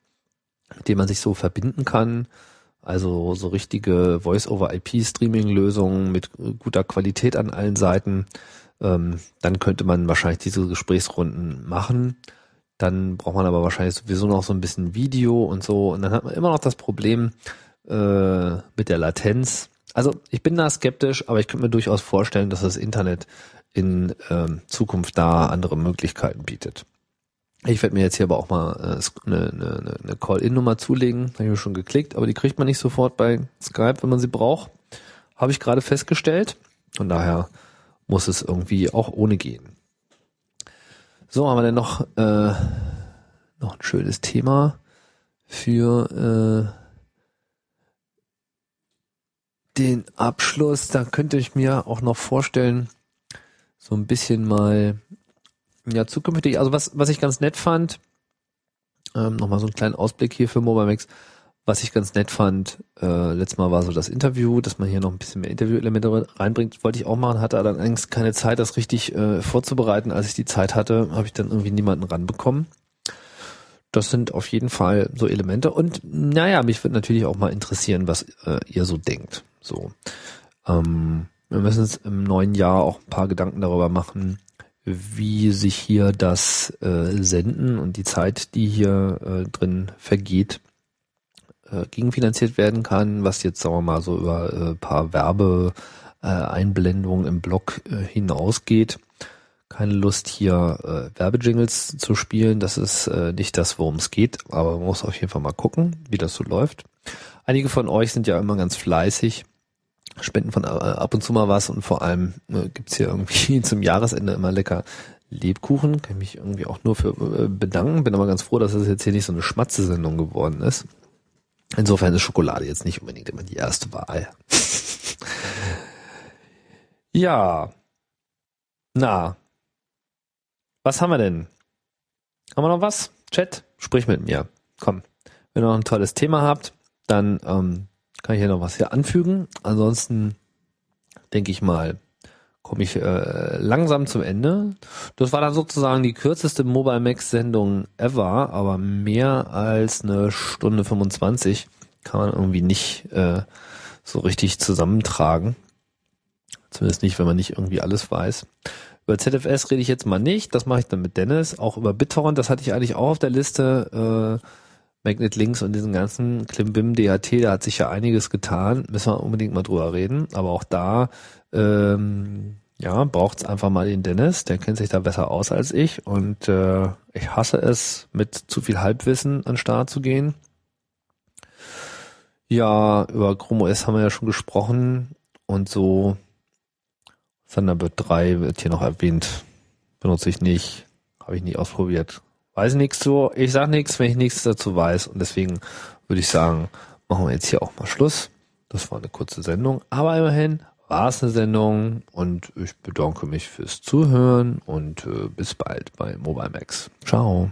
B: mit dem man sich so verbinden kann also so richtige Voice-over-IP-Streaming-Lösungen mit guter Qualität an allen Seiten. Ähm, dann könnte man wahrscheinlich diese Gesprächsrunden machen. Dann braucht man aber wahrscheinlich sowieso noch so ein bisschen Video und so. Und dann hat man immer noch das Problem äh, mit der Latenz. Also ich bin da skeptisch, aber ich könnte mir durchaus vorstellen, dass das Internet in ähm, Zukunft da andere Möglichkeiten bietet. Ich werde mir jetzt hier aber auch mal äh, eine, eine, eine Call-In-Nummer zulegen. Habe ich mir schon geklickt, aber die kriegt man nicht sofort bei Skype, wenn man sie braucht. Habe ich gerade festgestellt. Von daher muss es irgendwie auch ohne gehen. So, haben wir denn noch, äh, noch ein schönes Thema für äh, den Abschluss. Da könnte ich mir auch noch vorstellen, so ein bisschen mal ja, zukünftig, also was, was ich ganz nett fand, ähm, nochmal so einen kleinen Ausblick hier für MobileMax, was ich ganz nett fand, äh, letztes Mal war so das Interview, dass man hier noch ein bisschen mehr Interview-Elemente reinbringt, wollte ich auch machen, hatte dann eigentlich keine Zeit, das richtig äh, vorzubereiten. Als ich die Zeit hatte, habe ich dann irgendwie niemanden ranbekommen. Das sind auf jeden Fall so Elemente. Und naja, mich würde natürlich auch mal interessieren, was äh, ihr so denkt. So. Ähm, wir müssen uns im neuen Jahr auch ein paar Gedanken darüber machen, wie sich hier das äh, Senden und die Zeit, die hier äh, drin vergeht, äh, gegenfinanziert werden kann, was jetzt sagen wir mal so über äh, paar Werbeeinblendungen äh, im Blog äh, hinausgeht. Keine Lust hier äh, Werbejingles zu spielen, das ist äh, nicht das, worum es geht, aber man muss auf jeden Fall mal gucken, wie das so läuft. Einige von euch sind ja immer ganz fleißig spenden von äh, ab und zu mal was und vor allem äh, gibt's hier irgendwie zum Jahresende immer lecker Lebkuchen. Kann ich mich irgendwie auch nur für äh, bedanken. Bin aber ganz froh, dass das jetzt hier nicht so eine Schmatze-Sendung geworden ist. Insofern ist Schokolade jetzt nicht unbedingt immer die erste Wahl. ja. Na. Was haben wir denn? Haben wir noch was? Chat, sprich mit mir. Komm. Wenn ihr noch ein tolles Thema habt, dann ähm, kann ich hier noch was hier anfügen. Ansonsten denke ich mal, komme ich äh, langsam zum Ende. Das war dann sozusagen die kürzeste Mobile Max Sendung ever, aber mehr als eine Stunde 25 kann man irgendwie nicht äh, so richtig zusammentragen. Zumindest nicht, wenn man nicht irgendwie alles weiß. Über ZFS rede ich jetzt mal nicht, das mache ich dann mit Dennis. Auch über BitTorrent, das hatte ich eigentlich auch auf der Liste. Äh, Magnet Links und diesen ganzen Klimbim DHT, da hat sich ja einiges getan, müssen wir unbedingt mal drüber reden. Aber auch da, ähm, ja, braucht's einfach mal den Dennis, der kennt sich da besser aus als ich und äh, ich hasse es, mit zu viel Halbwissen an Start zu gehen. Ja, über Chrome OS haben wir ja schon gesprochen und so Thunderbird 3 wird hier noch erwähnt. Benutze ich nicht, habe ich nie ausprobiert weiß nichts so, ich sag nichts, wenn ich nichts dazu weiß. Und deswegen würde ich sagen, machen wir jetzt hier auch mal Schluss. Das war eine kurze Sendung, aber immerhin war es eine Sendung und ich bedanke mich fürs Zuhören und äh, bis bald bei Mobile Max. Ciao.